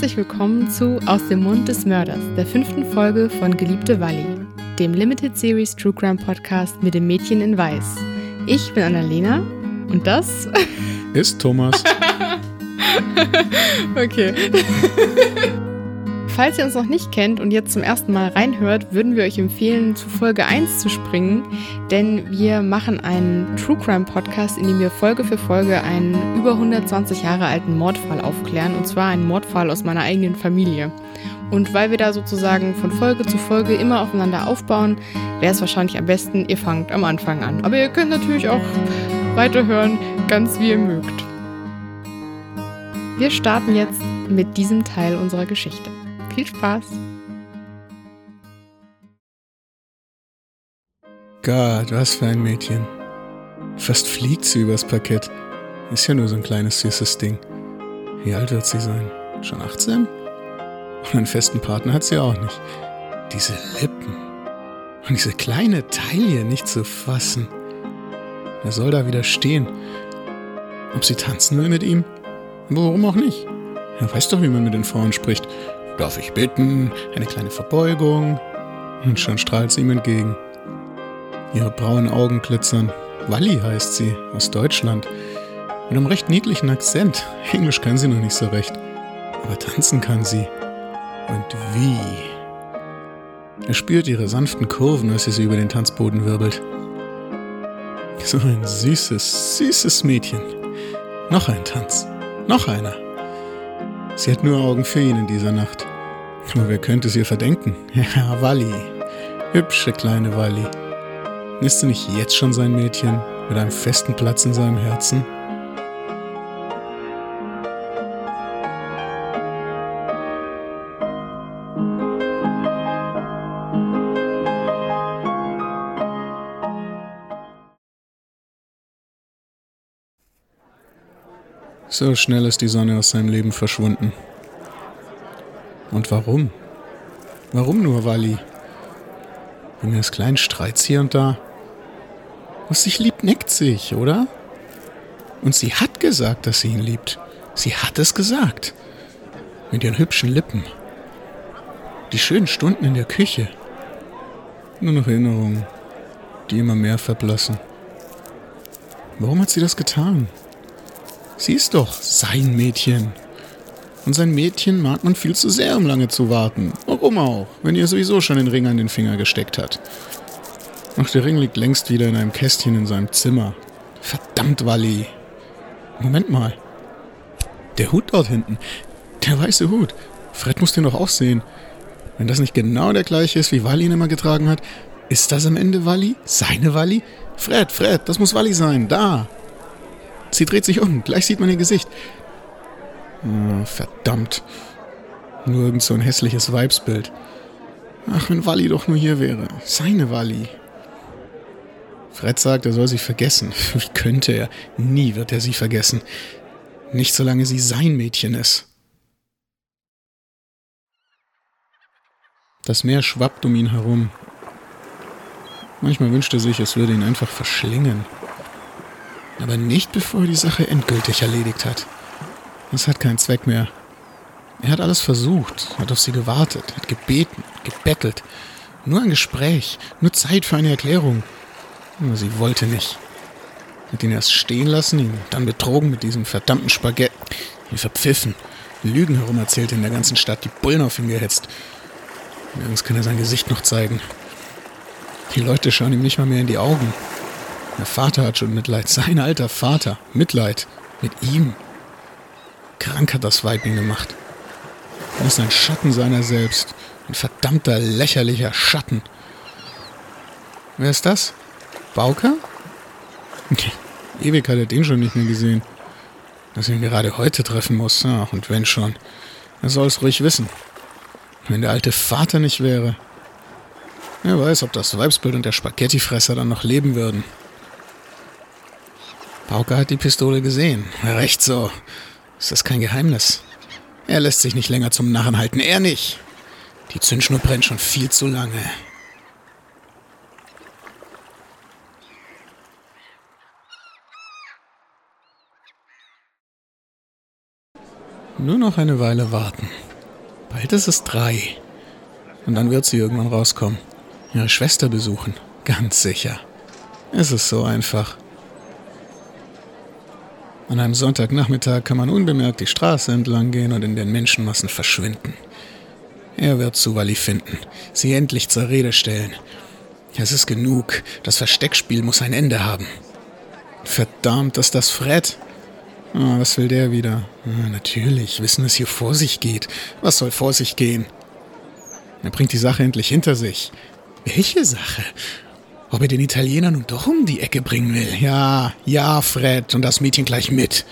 herzlich willkommen zu Aus dem Mund des Mörders, der fünften Folge von Geliebte Walli, dem Limited Series True Crime Podcast mit dem Mädchen in Weiß. Ich bin Annalena und das ist Thomas. okay. Falls ihr uns noch nicht kennt und jetzt zum ersten Mal reinhört, würden wir euch empfehlen, zu Folge 1 zu springen, denn wir machen einen True Crime Podcast, in dem wir Folge für Folge einen über 120 Jahre alten Mordfall aufklären, und zwar einen Mordfall aus meiner eigenen Familie. Und weil wir da sozusagen von Folge zu Folge immer aufeinander aufbauen, wäre es wahrscheinlich am besten, ihr fangt am Anfang an. Aber ihr könnt natürlich auch weiterhören, ganz wie ihr mögt. Wir starten jetzt mit diesem Teil unserer Geschichte. Viel Spaß! Gott, was für ein Mädchen. Fast fliegt sie übers Parkett. Ist ja nur so ein kleines süßes Ding. Wie alt wird sie sein? Schon 18? Und einen festen Partner hat sie auch nicht. Diese Lippen. Und diese kleine Taille nicht zu fassen. Er soll da wieder stehen. Ob sie tanzen will mit ihm? Warum auch nicht? Er weiß doch, wie man mit den Frauen spricht. Darf ich bitten? Eine kleine Verbeugung. Und schon strahlt sie ihm entgegen. Ihre braunen Augen glitzern. Walli heißt sie, aus Deutschland. Mit einem recht niedlichen Akzent. Englisch kann sie noch nicht so recht. Aber tanzen kann sie. Und wie? Er spürt ihre sanften Kurven, als sie sie über den Tanzboden wirbelt. So ein süßes, süßes Mädchen. Noch ein Tanz. Noch einer. Sie hat nur Augen für ihn in dieser Nacht. Aber wer könnte es ihr verdenken? Ja, Walli. Hübsche kleine Walli. Ist sie nicht jetzt schon sein Mädchen mit einem festen Platz in seinem Herzen? So schnell ist die Sonne aus seinem Leben verschwunden. Und warum? Warum nur, Walli? Wegen eines kleinen Streits hier und da? Was sich liebt, neckt sich, oder? Und sie hat gesagt, dass sie ihn liebt. Sie hat es gesagt. Mit ihren hübschen Lippen. Die schönen Stunden in der Küche. Nur noch Erinnerungen, die immer mehr verblassen. Warum hat sie das getan? Sie ist doch sein Mädchen. Und sein Mädchen mag man viel zu sehr, um lange zu warten. Warum auch, wenn ihr sowieso schon den Ring an den Finger gesteckt hat. Ach, der Ring liegt längst wieder in einem Kästchen in seinem Zimmer. Verdammt, Walli. Moment mal. Der Hut dort hinten. Der weiße Hut. Fred muss den doch auch sehen. Wenn das nicht genau der gleiche ist, wie Walli ihn immer getragen hat, ist das am Ende Walli? Seine Walli? Fred, Fred, das muss Walli sein. Da. Sie dreht sich um. Gleich sieht man ihr Gesicht. Oh, verdammt. Nur irgend so ein hässliches Weibsbild. Ach, wenn Walli doch nur hier wäre. Seine Walli. Fred sagt, er soll sie vergessen. Wie könnte er? Nie wird er sie vergessen. Nicht solange sie sein Mädchen ist. Das Meer schwappt um ihn herum. Manchmal wünscht er sich, es würde ihn einfach verschlingen. Aber nicht bevor er die Sache endgültig erledigt hat. Das hat keinen Zweck mehr. Er hat alles versucht, hat auf sie gewartet, hat gebeten, gebettelt. Nur ein Gespräch, nur Zeit für eine Erklärung. Aber sie wollte nicht. Hat ihn erst stehen lassen, ihn dann betrogen mit diesem verdammten Spaghetti. Ihn verpfiffen, Lügen herumerzählt in der ganzen Stadt, die Bullen auf ihn gehetzt. Nirgends kann er sein Gesicht noch zeigen. Die Leute schauen ihm nicht mal mehr in die Augen. Der Vater hat schon Mitleid, sein alter Vater. Mitleid mit ihm. Krank hat das Weib ihn gemacht. Er ist ein Schatten seiner selbst. Ein verdammter, lächerlicher Schatten. Wer ist das? Bauker? Ewig hat er den schon nicht mehr gesehen. Dass er ihn gerade heute treffen muss. Ach, und wenn schon. Er soll es ruhig wissen. Wenn der alte Vater nicht wäre. Wer weiß, ob das Weibsbild und der Spaghettifresser dann noch leben würden. Bauker hat die Pistole gesehen. Recht so. Ist das kein Geheimnis? Er lässt sich nicht länger zum Narren halten, er nicht. Die Zündschnur brennt schon viel zu lange. Nur noch eine Weile warten. Bald ist es drei. Und dann wird sie irgendwann rauskommen. Ihre Schwester besuchen. Ganz sicher. Es ist so einfach. An einem Sonntagnachmittag kann man unbemerkt die Straße entlang gehen und in den Menschenmassen verschwinden. Er wird Wally finden, sie endlich zur Rede stellen. Es ist genug, das Versteckspiel muss ein Ende haben. Verdammt, ist das Fred. Oh, was will der wieder? Ah, natürlich, wissen, was hier vor sich geht. Was soll vor sich gehen? Er bringt die Sache endlich hinter sich. Welche Sache? Ob er den Italiener nun doch um die Ecke bringen will? Ja, ja, Fred, und das Mädchen gleich mit.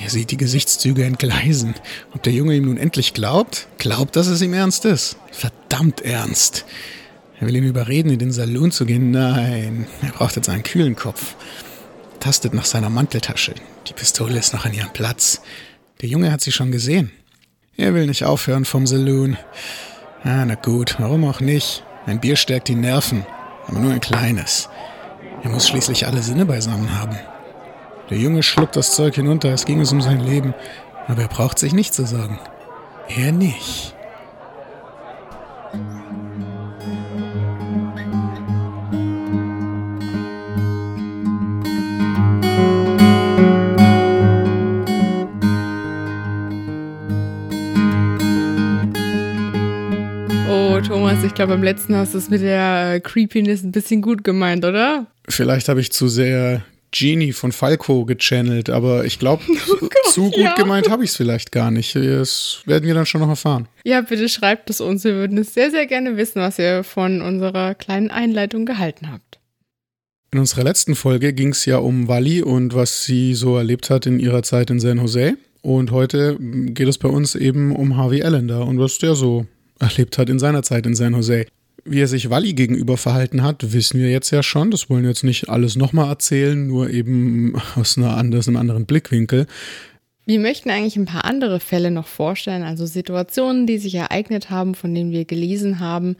Er sieht die Gesichtszüge entgleisen. Ob der Junge ihm nun endlich glaubt? Glaubt, dass es ihm ernst ist? Verdammt ernst. Er will ihn überreden, in den Saloon zu gehen. Nein, er braucht jetzt einen kühlen Kopf. Tastet nach seiner Manteltasche. Die Pistole ist noch an ihrem Platz. Der Junge hat sie schon gesehen. Er will nicht aufhören vom Saloon. Ah, na gut, warum auch nicht? Ein Bier stärkt die Nerven, aber nur ein kleines. Er muss schließlich alle Sinne beisammen haben. Der Junge schluckt das Zeug hinunter, es ging es um sein Leben, aber er braucht sich nicht zu sagen. Er nicht. Ich glaube, beim letzten hast du es mit der äh, Creepiness ein bisschen gut gemeint, oder? Vielleicht habe ich zu sehr Genie von Falco gechannelt, aber ich glaube, Oh zu gut ja. gemeint habe ich es vielleicht gar nicht. Das werden wir dann schon noch erfahren. Ja, bitte schreibt es uns. Wir würden es sehr, sehr gerne wissen, was ihr von unserer kleinen Einleitung gehalten habt. In unserer letzten Folge ging es ja um Wally und was sie so erlebt hat in ihrer Zeit in San Jose. Und heute geht es bei uns eben um Harvey Allender und was der so erlebt hat in seiner Zeit in San Jose. Wie er sich Wally gegenüber verhalten hat, wissen wir jetzt ja schon. Das wollen wir jetzt nicht alles nochmal erzählen, nur eben aus, anders, einem anderen Blickwinkel. Wir möchten eigentlich ein paar andere Fälle noch vorstellen, also Situationen, die sich ereignet haben, von denen wir gelesen haben,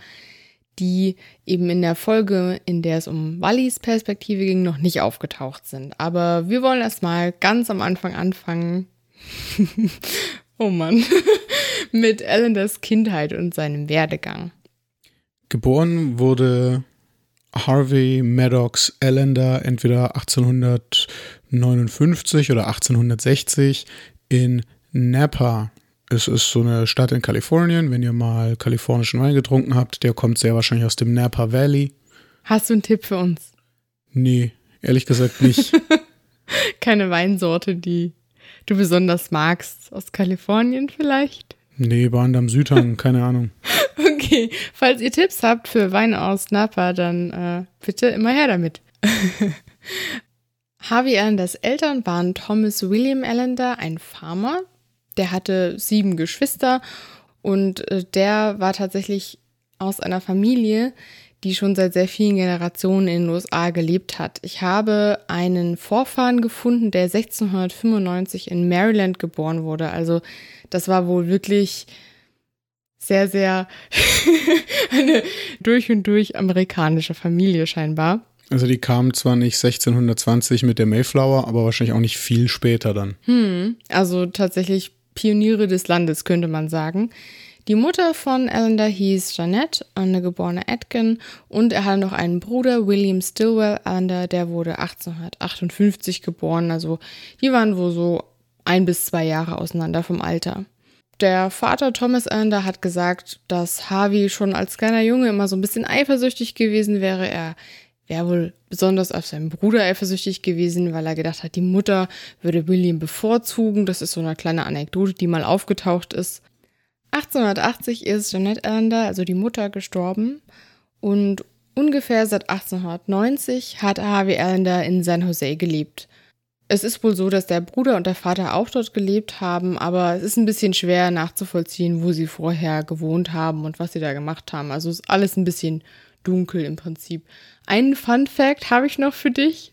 die eben in der Folge, in der es um Wallys Perspektive ging, noch nicht aufgetaucht sind. Aber wir wollen erstmal ganz am Anfang anfangen. oh Mann. Mit Allenders Kindheit und seinem Werdegang. Geboren wurde Harvey Maddox Allender entweder 1859 oder 1860 in Napa. Es ist so eine Stadt in Kalifornien. Wenn ihr mal kalifornischen Wein getrunken habt, der kommt sehr wahrscheinlich aus dem Napa Valley. Hast du einen Tipp für uns? Nee, ehrlich gesagt nicht. Keine Weinsorte, die du besonders magst? Aus Kalifornien vielleicht? nee, waren am Südhang, keine Ahnung. Okay, falls ihr Tipps habt für Weine aus Napa, dann äh, bitte immer her damit. Harvey Allanders Eltern waren Thomas William Allender, ein Farmer. Der hatte sieben Geschwister und äh, der war tatsächlich aus einer Familie, die schon seit sehr vielen Generationen in den USA gelebt hat. Ich habe einen Vorfahren gefunden, der 1695 in Maryland geboren wurde. Also das war wohl wirklich sehr, sehr eine durch und durch amerikanische Familie scheinbar. Also die kamen zwar nicht 1620 mit der Mayflower, aber wahrscheinlich auch nicht viel später dann. Hm, also tatsächlich Pioniere des Landes, könnte man sagen. Die Mutter von Allender hieß Jeanette, eine geborene Atkin, und er hatte noch einen Bruder, William Stilwell Allender, der wurde 1858 geboren. Also die waren wohl so ein bis zwei Jahre auseinander vom Alter. Der Vater Thomas Allender hat gesagt, dass Harvey schon als kleiner Junge immer so ein bisschen eifersüchtig gewesen wäre. Er wäre wohl besonders auf seinen Bruder eifersüchtig gewesen, weil er gedacht hat, die Mutter würde William bevorzugen. Das ist so eine kleine Anekdote, die mal aufgetaucht ist. 1880 ist Jeanette Allender, also die Mutter, gestorben und ungefähr seit 1890 hat Harvey Allender in San Jose gelebt. Es ist wohl so, dass der Bruder und der Vater auch dort gelebt haben, aber es ist ein bisschen schwer nachzuvollziehen, wo sie vorher gewohnt haben und was sie da gemacht haben. Also ist alles ein bisschen dunkel im Prinzip. Einen Fun Fact habe ich noch für dich.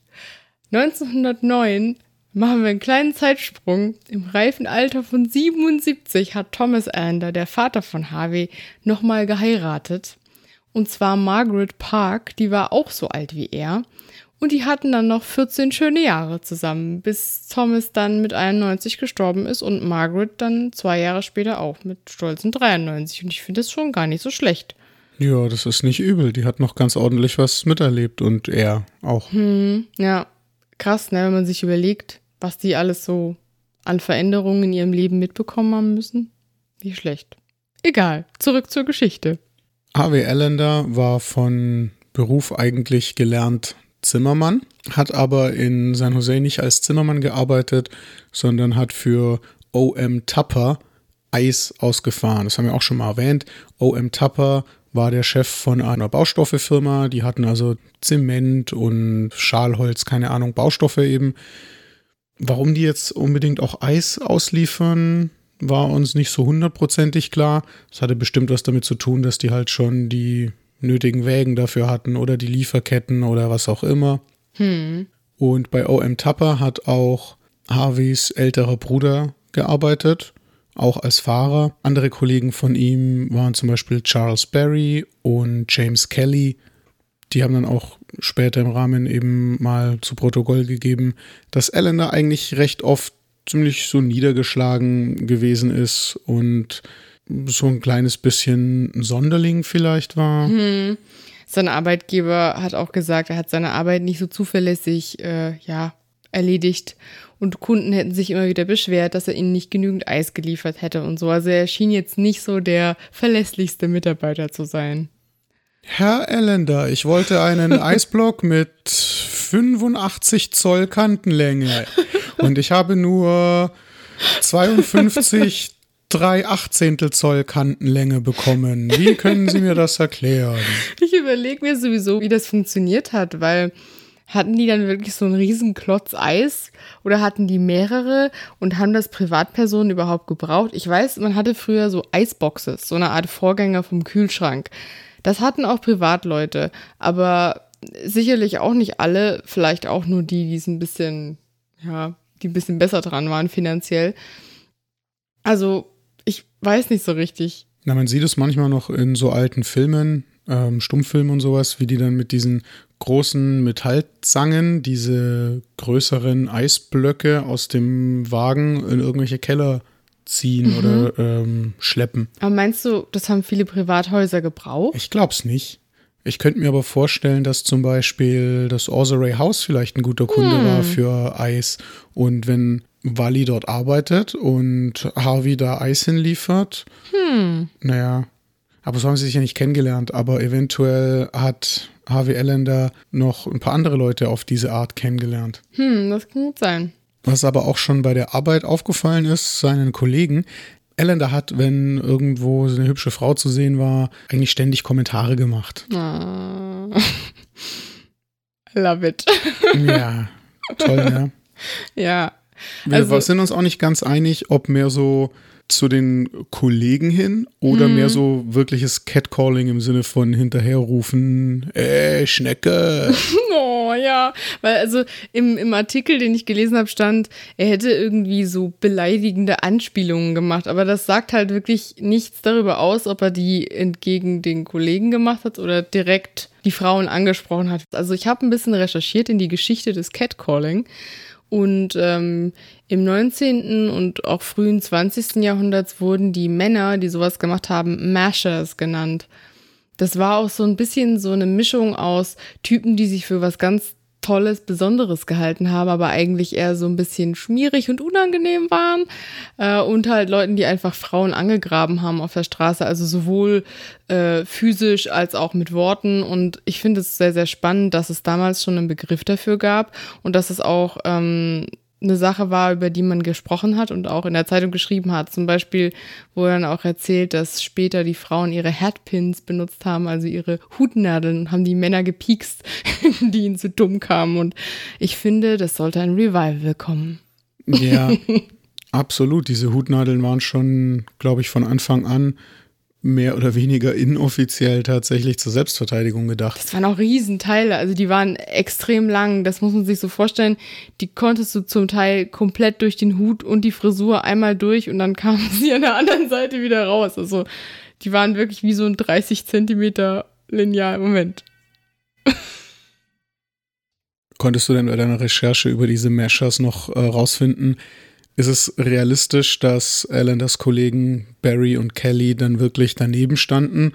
1909 machen wir einen kleinen Zeitsprung. Im reifen Alter von 77 hat Thomas Allender, der Vater von Harvey, nochmal geheiratet. Und zwar Margaret Park, die war auch so alt wie er. Und die hatten dann noch 14 schöne Jahre zusammen, bis Thomas dann mit 91 gestorben ist und Margaret dann zwei Jahre später auch mit stolzen 93. Und ich finde das schon gar nicht so schlecht. Ja, das ist nicht übel. Die hat noch ganz ordentlich was miterlebt und er auch. Hm, ja, krass, ne, wenn man sich überlegt, was die alles so an Veränderungen in ihrem Leben mitbekommen haben müssen. Wie schlecht. Egal, zurück zur Geschichte. Harvey Allender war von Beruf eigentlich gelernt Zimmermann, hat aber in San Jose nicht als Zimmermann gearbeitet, sondern hat für OM Tupper Eis ausgefahren. Das haben wir auch schon mal erwähnt. OM Tupper war der Chef von einer Baustoffefirma. Die hatten also Zement und Schalholz, keine Ahnung, Baustoffe eben. Warum die jetzt unbedingt auch Eis ausliefern, war uns nicht so hundertprozentig klar. Das hatte bestimmt was damit zu tun, dass die halt schon die nötigen Wägen dafür hatten oder die Lieferketten oder was auch immer. Hm. Und bei OM Tapper hat auch Harveys älterer Bruder gearbeitet, auch als Fahrer. Andere Kollegen von ihm waren zum Beispiel Charles Berry und James Kelly. Die haben dann auch später im Rahmen eben mal zu Protokoll gegeben, dass Allender eigentlich recht oft ziemlich so niedergeschlagen gewesen ist und so ein kleines bisschen Sonderling vielleicht war. Hm. Sein Arbeitgeber hat auch gesagt, er hat seine Arbeit nicht so zuverlässig äh, ja, erledigt und Kunden hätten sich immer wieder beschwert, dass er ihnen nicht genügend Eis geliefert hätte und so. Also er schien jetzt nicht so der verlässlichste Mitarbeiter zu sein. Herr Ellender, ich wollte einen Eisblock mit 85 Zoll Kantenlänge und ich habe nur 52 drei Achtzehntel Zoll Kantenlänge bekommen. Wie können Sie mir das erklären? Ich überlege mir sowieso, wie das funktioniert hat, weil hatten die dann wirklich so einen riesen Klotz Eis oder hatten die mehrere und haben das Privatpersonen überhaupt gebraucht? Ich weiß, man hatte früher so Eisboxes, so eine Art Vorgänger vom Kühlschrank. Das hatten auch Privatleute, aber sicherlich auch nicht alle, vielleicht auch nur die, die es ein bisschen, ja, die ein bisschen besser dran waren finanziell. Also ich weiß nicht so richtig. Na, man sieht es manchmal noch in so alten Filmen, ähm, Stummfilmen und sowas, wie die dann mit diesen großen Metallzangen diese größeren Eisblöcke aus dem Wagen in irgendwelche Keller ziehen mhm. oder ähm, schleppen. Aber meinst du, das haben viele Privathäuser gebraucht? Ich glaub's nicht. Ich könnte mir aber vorstellen, dass zum Beispiel das Orseray House vielleicht ein guter Kunde hm. war für Eis. Und wenn Wally dort arbeitet und Harvey da Eis hinliefert, hm. naja, aber so haben sie sich ja nicht kennengelernt. Aber eventuell hat Harvey Allender noch ein paar andere Leute auf diese Art kennengelernt. Hm, das kann gut sein. Was aber auch schon bei der Arbeit aufgefallen ist, seinen Kollegen, Allender hat, wenn irgendwo so eine hübsche Frau zu sehen war, eigentlich ständig Kommentare gemacht. Oh. Love it. ja, toll, ne? Ja. Wir also, sind uns auch nicht ganz einig, ob mehr so zu den Kollegen hin oder mhm. mehr so wirkliches Catcalling im Sinne von hinterherrufen, ey, Schnecke. oh ja, weil also im, im Artikel, den ich gelesen habe, stand, er hätte irgendwie so beleidigende Anspielungen gemacht, aber das sagt halt wirklich nichts darüber aus, ob er die entgegen den Kollegen gemacht hat oder direkt die Frauen angesprochen hat. Also ich habe ein bisschen recherchiert in die Geschichte des Catcalling und ähm, im 19. und auch frühen 20. Jahrhunderts wurden die Männer, die sowas gemacht haben, Mashers genannt. Das war auch so ein bisschen so eine Mischung aus Typen, die sich für was ganz Tolles, Besonderes gehalten haben, aber eigentlich eher so ein bisschen schmierig und unangenehm waren. Äh, und halt Leuten, die einfach Frauen angegraben haben auf der Straße, also sowohl äh, physisch als auch mit Worten. Und ich finde es sehr, sehr spannend, dass es damals schon einen Begriff dafür gab und dass es auch ähm, eine Sache war, über die man gesprochen hat und auch in der Zeitung geschrieben hat. Zum Beispiel wurde dann auch erzählt, dass später die Frauen ihre Headpins benutzt haben, also ihre Hutnadeln, und haben die Männer gepiekst, die ihnen zu dumm kamen. Und ich finde, das sollte ein Revival kommen. Ja, absolut. Diese Hutnadeln waren schon, glaube ich, von Anfang an mehr oder weniger inoffiziell tatsächlich zur Selbstverteidigung gedacht. Das waren auch Riesenteile, also die waren extrem lang. Das muss man sich so vorstellen. Die konntest du zum Teil komplett durch den Hut und die Frisur einmal durch und dann kamen sie an der anderen Seite wieder raus. Also die waren wirklich wie so ein 30 Zentimeter Lineal. Moment. Konntest du denn bei deiner Recherche über diese Meshers noch äh, rausfinden, ist es realistisch, dass Alanders Kollegen Barry und Kelly dann wirklich daneben standen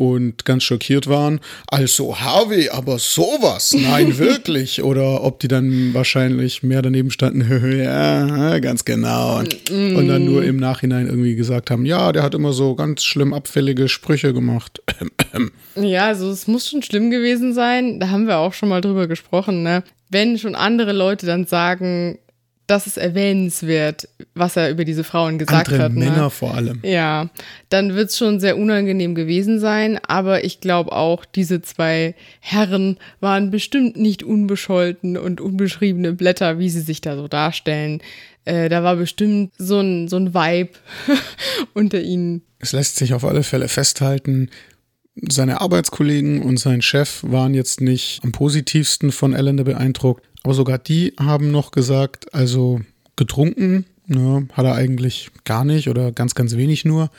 und ganz schockiert waren. Also Harvey, aber sowas, nein, wirklich. Oder ob die dann wahrscheinlich mehr daneben standen, ja, ganz genau. Und dann nur im Nachhinein irgendwie gesagt haben, ja, der hat immer so ganz schlimm abfällige Sprüche gemacht. Ja, also es muss schon schlimm gewesen sein. Da haben wir auch schon mal drüber gesprochen, ne? Wenn schon andere Leute dann sagen, das ist erwähnenswert, was er über diese Frauen gesagt Andere hat. Männer ne? vor allem. Ja, dann wird es schon sehr unangenehm gewesen sein, aber ich glaube auch, diese zwei Herren waren bestimmt nicht unbescholten und unbeschriebene Blätter, wie sie sich da so darstellen. Äh, da war bestimmt so ein, so ein Vibe unter ihnen. Es lässt sich auf alle Fälle festhalten, seine Arbeitskollegen und sein Chef waren jetzt nicht am positivsten von Allender beeindruckt, aber sogar die haben noch gesagt, also getrunken ne, hat er eigentlich gar nicht oder ganz, ganz wenig nur.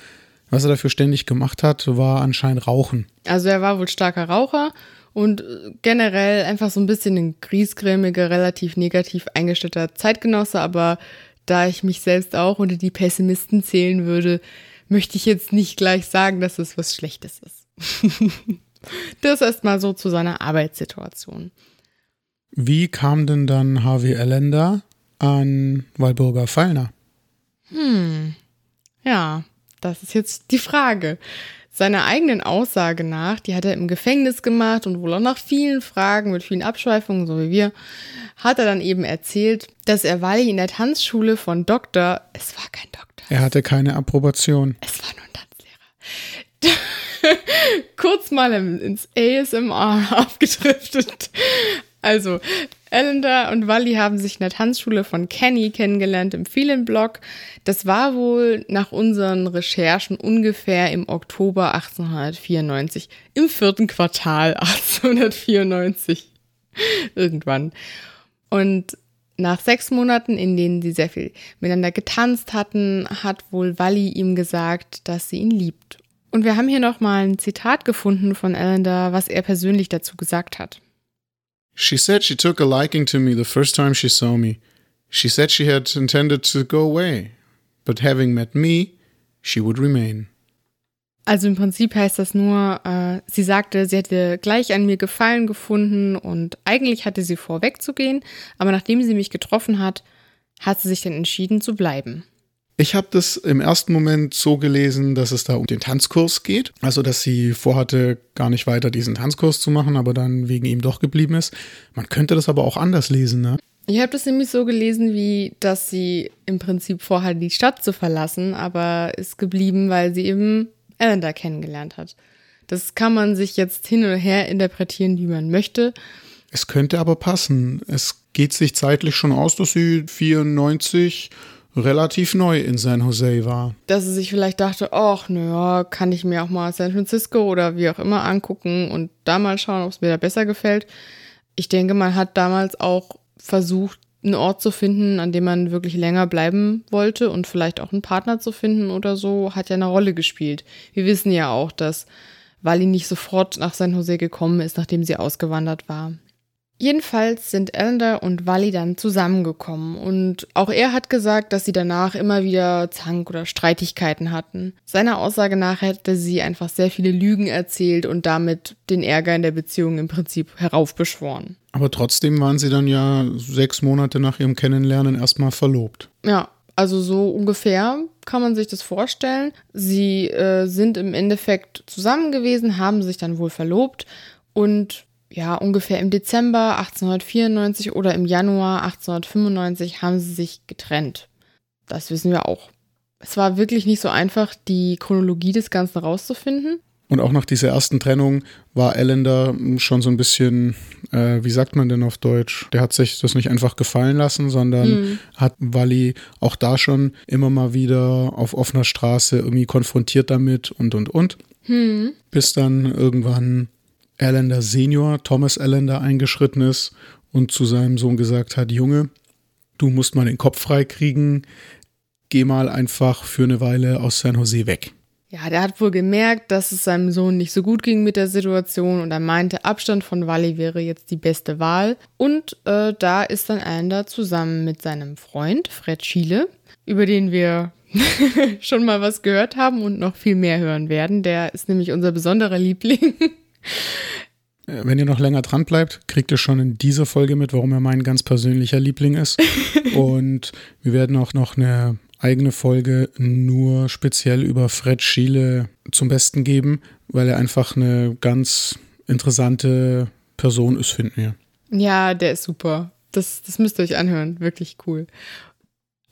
Was er dafür ständig gemacht hat, war anscheinend Rauchen. Also er war wohl starker Raucher und äh, generell einfach so ein bisschen ein griesgrämiger, relativ negativ eingestellter Zeitgenosse, aber da ich mich selbst auch unter die Pessimisten zählen würde, möchte ich jetzt nicht gleich sagen, dass es was Schlechtes ist. das erstmal so zu seiner Arbeitssituation. Wie kam denn dann Harvey Allender an Walburga Fallner? Hm. Ja, das ist jetzt die Frage. Seiner eigenen Aussage nach, die hat er im Gefängnis gemacht und wohl auch nach vielen Fragen mit vielen Abschweifungen, so wie wir, hat er dann eben erzählt, dass er Wally in der Tanzschule von Doktor, es war kein Doktor. Er hatte keine Approbation. Es war nur ein Tanzlehrer. Kurz mal ins ASMR abgedriftet. Also, Ellender und Wally haben sich in der Tanzschule von Kenny kennengelernt im Phelan-Block. Das war wohl nach unseren Recherchen ungefähr im Oktober 1894, im vierten Quartal 1894. Irgendwann. Und nach sechs Monaten, in denen sie sehr viel miteinander getanzt hatten, hat wohl Wally ihm gesagt, dass sie ihn liebt. Und wir haben hier nochmal ein Zitat gefunden von Ellender, was er persönlich dazu gesagt hat. She said she took a liking to me the first time she saw me. She said she had intended to go away, but having met me, she would remain. Also im Prinzip heißt das nur, äh, sie sagte, sie hätte gleich an mir Gefallen gefunden und eigentlich hatte sie vor, wegzugehen, aber nachdem sie mich getroffen hat, hat sie sich dann entschieden zu bleiben. Ich habe das im ersten Moment so gelesen, dass es da um den Tanzkurs geht. Also, dass sie vorhatte, gar nicht weiter diesen Tanzkurs zu machen, aber dann wegen ihm doch geblieben ist. Man könnte das aber auch anders lesen, ne? Ich habe das nämlich so gelesen, wie dass sie im Prinzip vorhat, die Stadt zu verlassen, aber ist geblieben, weil sie eben Ellender kennengelernt hat. Das kann man sich jetzt hin und her interpretieren, wie man möchte. Es könnte aber passen. Es geht sich zeitlich schon aus, dass sie 94 relativ neu in San Jose war. Dass sie sich vielleicht dachte, ach, naja, kann ich mir auch mal San Francisco oder wie auch immer angucken und da mal schauen, ob es mir da besser gefällt. Ich denke, man hat damals auch versucht, einen Ort zu finden, an dem man wirklich länger bleiben wollte und vielleicht auch einen Partner zu finden oder so, hat ja eine Rolle gespielt. Wir wissen ja auch, dass Wally nicht sofort nach San Jose gekommen ist, nachdem sie ausgewandert war. Jedenfalls sind Ellender und Wally dann zusammengekommen und auch er hat gesagt, dass sie danach immer wieder Zank oder Streitigkeiten hatten. Seiner Aussage nach hätte sie einfach sehr viele Lügen erzählt und damit den Ärger in der Beziehung im Prinzip heraufbeschworen. Aber trotzdem waren sie dann ja sechs Monate nach ihrem Kennenlernen erstmal verlobt. Ja, also so ungefähr kann man sich das vorstellen. Sie äh, sind im Endeffekt zusammen gewesen, haben sich dann wohl verlobt und ja, ungefähr im Dezember 1894 oder im Januar 1895 haben sie sich getrennt. Das wissen wir auch. Es war wirklich nicht so einfach, die Chronologie des Ganzen rauszufinden. Und auch nach dieser ersten Trennung war Ellender schon so ein bisschen, äh, wie sagt man denn auf Deutsch? Der hat sich das nicht einfach gefallen lassen, sondern mhm. hat Wally auch da schon immer mal wieder auf offener Straße irgendwie konfrontiert damit und und und. Mhm. Bis dann irgendwann Allender Senior, Thomas Allender, eingeschritten ist und zu seinem Sohn gesagt hat, Junge, du musst mal den Kopf frei kriegen, geh mal einfach für eine Weile aus San Jose weg. Ja, der hat wohl gemerkt, dass es seinem Sohn nicht so gut ging mit der Situation und er meinte, Abstand von Wally wäre jetzt die beste Wahl. Und äh, da ist dann Ander zusammen mit seinem Freund Fred Schiele, über den wir schon mal was gehört haben und noch viel mehr hören werden. Der ist nämlich unser besonderer Liebling. Äh, wenn ihr noch länger dran bleibt, kriegt ihr schon in dieser Folge mit, warum er mein ganz persönlicher Liebling ist. Und wir werden auch noch eine eigene Folge nur speziell über Fred Schiele zum Besten geben, weil er einfach eine ganz interessante Person ist, finden wir. Ja, der ist super. Das, das müsst ihr euch anhören. Wirklich cool.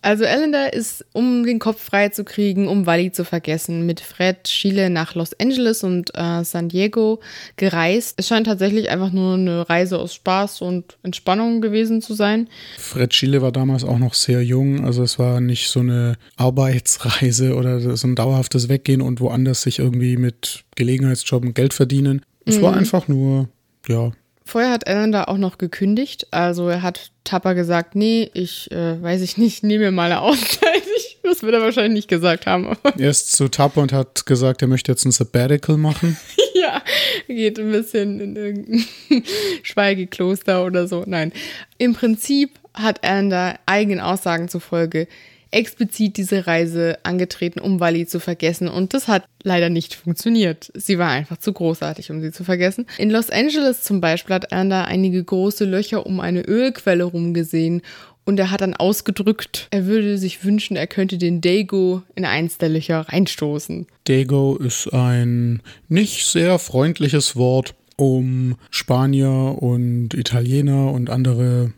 Also Ellender ist, um den Kopf frei zu kriegen, um Wally zu vergessen, mit Fred Schiele nach Los Angeles und äh, San Diego gereist. Es scheint tatsächlich einfach nur eine Reise aus Spaß und Entspannung gewesen zu sein. Fred Schiele war damals auch noch sehr jung, also es war nicht so eine Arbeitsreise oder so ein dauerhaftes Weggehen und woanders sich irgendwie mit Gelegenheitsjob und Geld verdienen. Es mhm. war einfach nur, ja, Vorher hat Alan da auch noch gekündigt. Also er hat Tapper gesagt, nee, ich äh, weiß ich nicht, nehme mir mal eine Auszeit. Das wird er wahrscheinlich nicht gesagt haben. er ist zu Tapper und hat gesagt, er möchte jetzt ein Sabbatical machen. ja, geht ein bisschen in irgendein Schweigekloster oder so. Nein, im Prinzip hat Alan da eigenen Aussagen zufolge explizit diese Reise angetreten, um Wally zu vergessen. Und das hat leider nicht funktioniert. Sie war einfach zu großartig, um sie zu vergessen. In Los Angeles zum Beispiel hat Anda einige große Löcher um eine Ölquelle rumgesehen. Und er hat dann ausgedrückt, er würde sich wünschen, er könnte den Dago in eins der Löcher reinstoßen. Dago ist ein nicht sehr freundliches Wort, um Spanier und Italiener und andere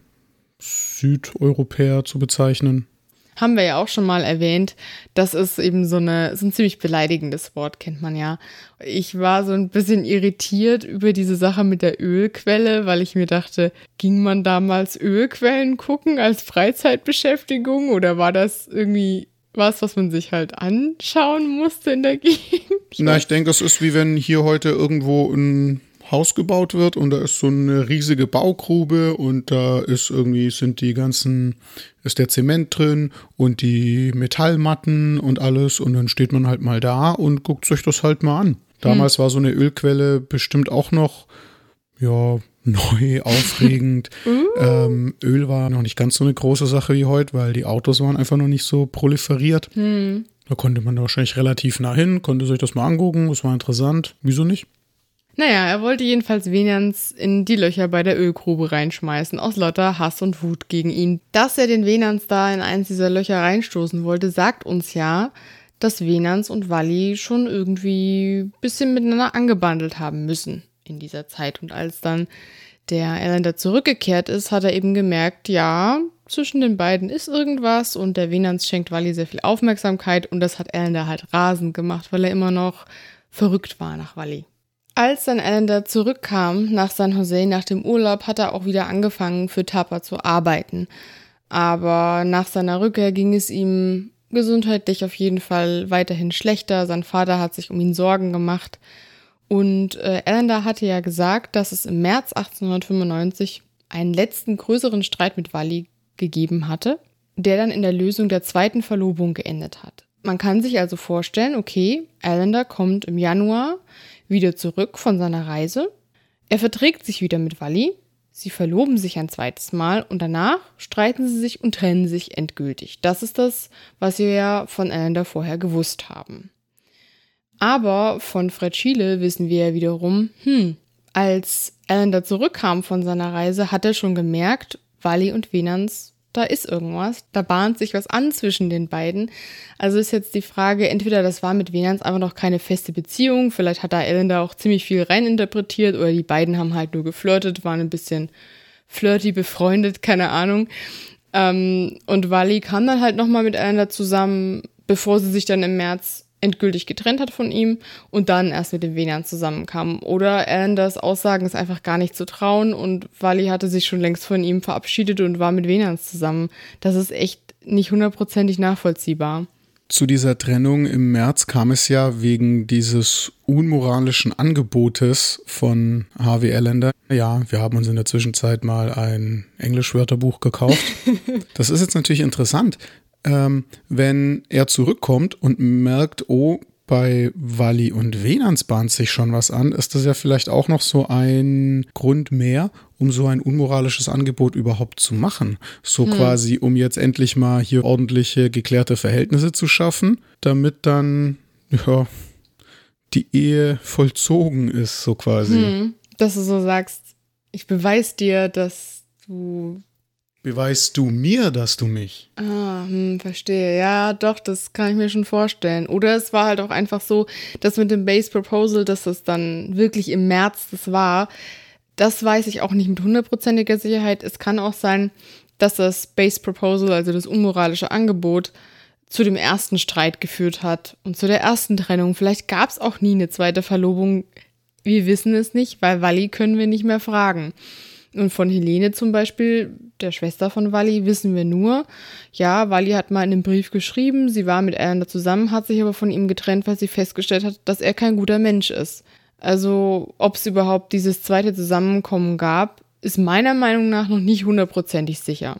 Südeuropäer zu bezeichnen haben wir ja auch schon mal erwähnt. Das ist eben so, eine, so ein ziemlich beleidigendes Wort, kennt man ja. Ich war so ein bisschen irritiert über diese Sache mit der Ölquelle, weil ich mir dachte, ging man damals Ölquellen gucken als Freizeitbeschäftigung oder war das irgendwie was, was man sich halt anschauen musste in der Gegend? Na, ich denke, es ist wie wenn hier heute irgendwo ein Haus gebaut wird und da ist so eine riesige Baugrube und da ist irgendwie sind die ganzen ist der Zement drin und die Metallmatten und alles und dann steht man halt mal da und guckt sich das halt mal an. Damals hm. war so eine Ölquelle bestimmt auch noch ja neu, aufregend. uh. ähm, Öl war noch nicht ganz so eine große Sache wie heute, weil die Autos waren einfach noch nicht so proliferiert. Hm. Da konnte man da wahrscheinlich relativ nah hin, konnte sich das mal angucken, das war interessant. Wieso nicht? Naja, er wollte jedenfalls Venans in die Löcher bei der Ölgrube reinschmeißen, aus lauter Hass und Wut gegen ihn. Dass er den Venans da in eins dieser Löcher reinstoßen wollte, sagt uns ja, dass Venans und Wally schon irgendwie ein bisschen miteinander angebandelt haben müssen in dieser Zeit. Und als dann der Erlander zurückgekehrt ist, hat er eben gemerkt, ja, zwischen den beiden ist irgendwas und der Venans schenkt Wally sehr viel Aufmerksamkeit und das hat Erlander halt rasend gemacht, weil er immer noch verrückt war nach Wally. Als dann Allender zurückkam nach San Jose nach dem Urlaub, hat er auch wieder angefangen für Tapa zu arbeiten. Aber nach seiner Rückkehr ging es ihm gesundheitlich auf jeden Fall weiterhin schlechter. Sein Vater hat sich um ihn Sorgen gemacht. Und äh, Allender hatte ja gesagt, dass es im März 1895 einen letzten größeren Streit mit Wally gegeben hatte, der dann in der Lösung der zweiten Verlobung geendet hat. Man kann sich also vorstellen, okay, Allender kommt im Januar wieder zurück von seiner Reise. Er verträgt sich wieder mit Wally. Sie verloben sich ein zweites Mal und danach streiten sie sich und trennen sich endgültig. Das ist das, was wir ja von Allender vorher gewusst haben. Aber von Fred Schiele wissen wir ja wiederum, hm, als Allender zurückkam von seiner Reise, hat er schon gemerkt, Wally und Venans da ist irgendwas, da bahnt sich was an zwischen den beiden. Also ist jetzt die Frage, entweder das war mit Venans einfach noch keine feste Beziehung, vielleicht hat da Ellen da auch ziemlich viel reininterpretiert oder die beiden haben halt nur geflirtet, waren ein bisschen flirty befreundet, keine Ahnung. Ähm, und Wally kam dann halt nochmal mit Ellen da zusammen, bevor sie sich dann im März endgültig getrennt hat von ihm und dann erst mit dem Venan zusammenkam. Oder Anders Aussagen ist einfach gar nicht zu trauen und Wally hatte sich schon längst von ihm verabschiedet und war mit Venans zusammen. Das ist echt nicht hundertprozentig nachvollziehbar. Zu dieser Trennung im März kam es ja wegen dieses unmoralischen Angebotes von Harvey Allender. Ja, wir haben uns in der Zwischenzeit mal ein Englischwörterbuch gekauft. Das ist jetzt natürlich interessant, ähm, wenn er zurückkommt und merkt, oh, bei Wally und Venans bahnt sich schon was an, ist das ja vielleicht auch noch so ein Grund mehr, um so ein unmoralisches Angebot überhaupt zu machen. So hm. quasi, um jetzt endlich mal hier ordentliche, geklärte Verhältnisse zu schaffen, damit dann, ja, die Ehe vollzogen ist, so quasi. Hm. Dass du so sagst, ich beweise dir, dass du Beweist du mir, dass du mich? Ah, hm, verstehe. Ja, doch, das kann ich mir schon vorstellen. Oder es war halt auch einfach so, dass mit dem Base Proposal, dass es dann wirklich im März das war. Das weiß ich auch nicht mit hundertprozentiger Sicherheit. Es kann auch sein, dass das Base Proposal, also das unmoralische Angebot, zu dem ersten Streit geführt hat und zu der ersten Trennung. Vielleicht gab es auch nie eine zweite Verlobung. Wir wissen es nicht, weil Wally können wir nicht mehr fragen. Und von Helene zum Beispiel, der Schwester von Wally, wissen wir nur, ja, Wally hat mal in einem Brief geschrieben, sie war mit Erna zusammen, hat sich aber von ihm getrennt, weil sie festgestellt hat, dass er kein guter Mensch ist. Also, ob es überhaupt dieses zweite Zusammenkommen gab, ist meiner Meinung nach noch nicht hundertprozentig sicher.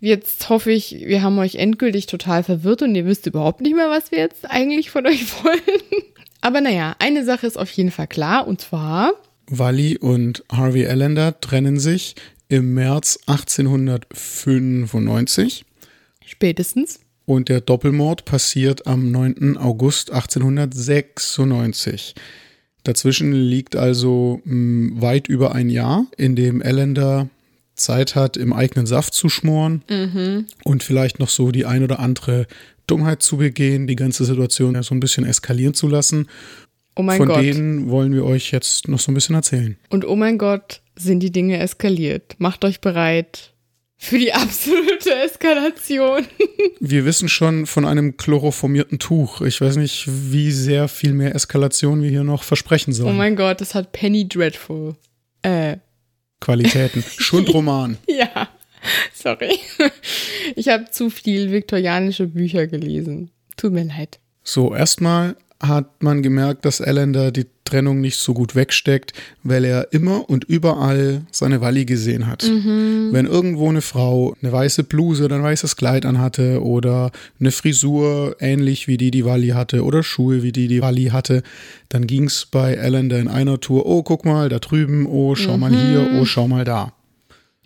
Jetzt hoffe ich, wir haben euch endgültig total verwirrt und ihr wisst überhaupt nicht mehr, was wir jetzt eigentlich von euch wollen. Aber naja, eine Sache ist auf jeden Fall klar, und zwar, Wally und Harvey Allender trennen sich im März 1895. Spätestens. Und der Doppelmord passiert am 9. August 1896. Dazwischen liegt also mh, hm, weit über ein Jahr, in dem Allender Zeit hat, im eigenen Saft zu schmoren mhm. und vielleicht noch so die ein oder andere Dummheit zu begehen, die ganze Situation so ein bisschen eskalieren zu lassen. Oh mein Von Gott. denen wollen wir euch jetzt noch so ein bisschen erzählen. Und oh mein Gott, sind die Dinge eskaliert. Macht euch bereit für die absolute Eskalation. wir wissen schon von einem chloroformierten Tuch. Ich weiß nicht, wie sehr viel mehr Eskalation wir hier noch versprechen sollen. Oh mein Gott, das hat Penny Dreadful. Äh. Qualitäten. Schundroman. ja. Sorry. Ich habe zu viel viktorianische Bücher gelesen. Tut mir leid. So, erstmal hat man gemerkt, dass Allender die Trennung nicht so gut wegsteckt, weil er immer und überall seine Walli gesehen hat. Mhm. Wenn irgendwo eine Frau eine weiße Bluse oder ein weißes Kleid anhatte oder eine Frisur ähnlich wie die, die Walli hatte oder Schuhe wie die, die Walli hatte, dann ging es bei Allender in einer Tour, oh, guck mal, da drüben, oh, schau mhm. mal hier, oh, schau mal da.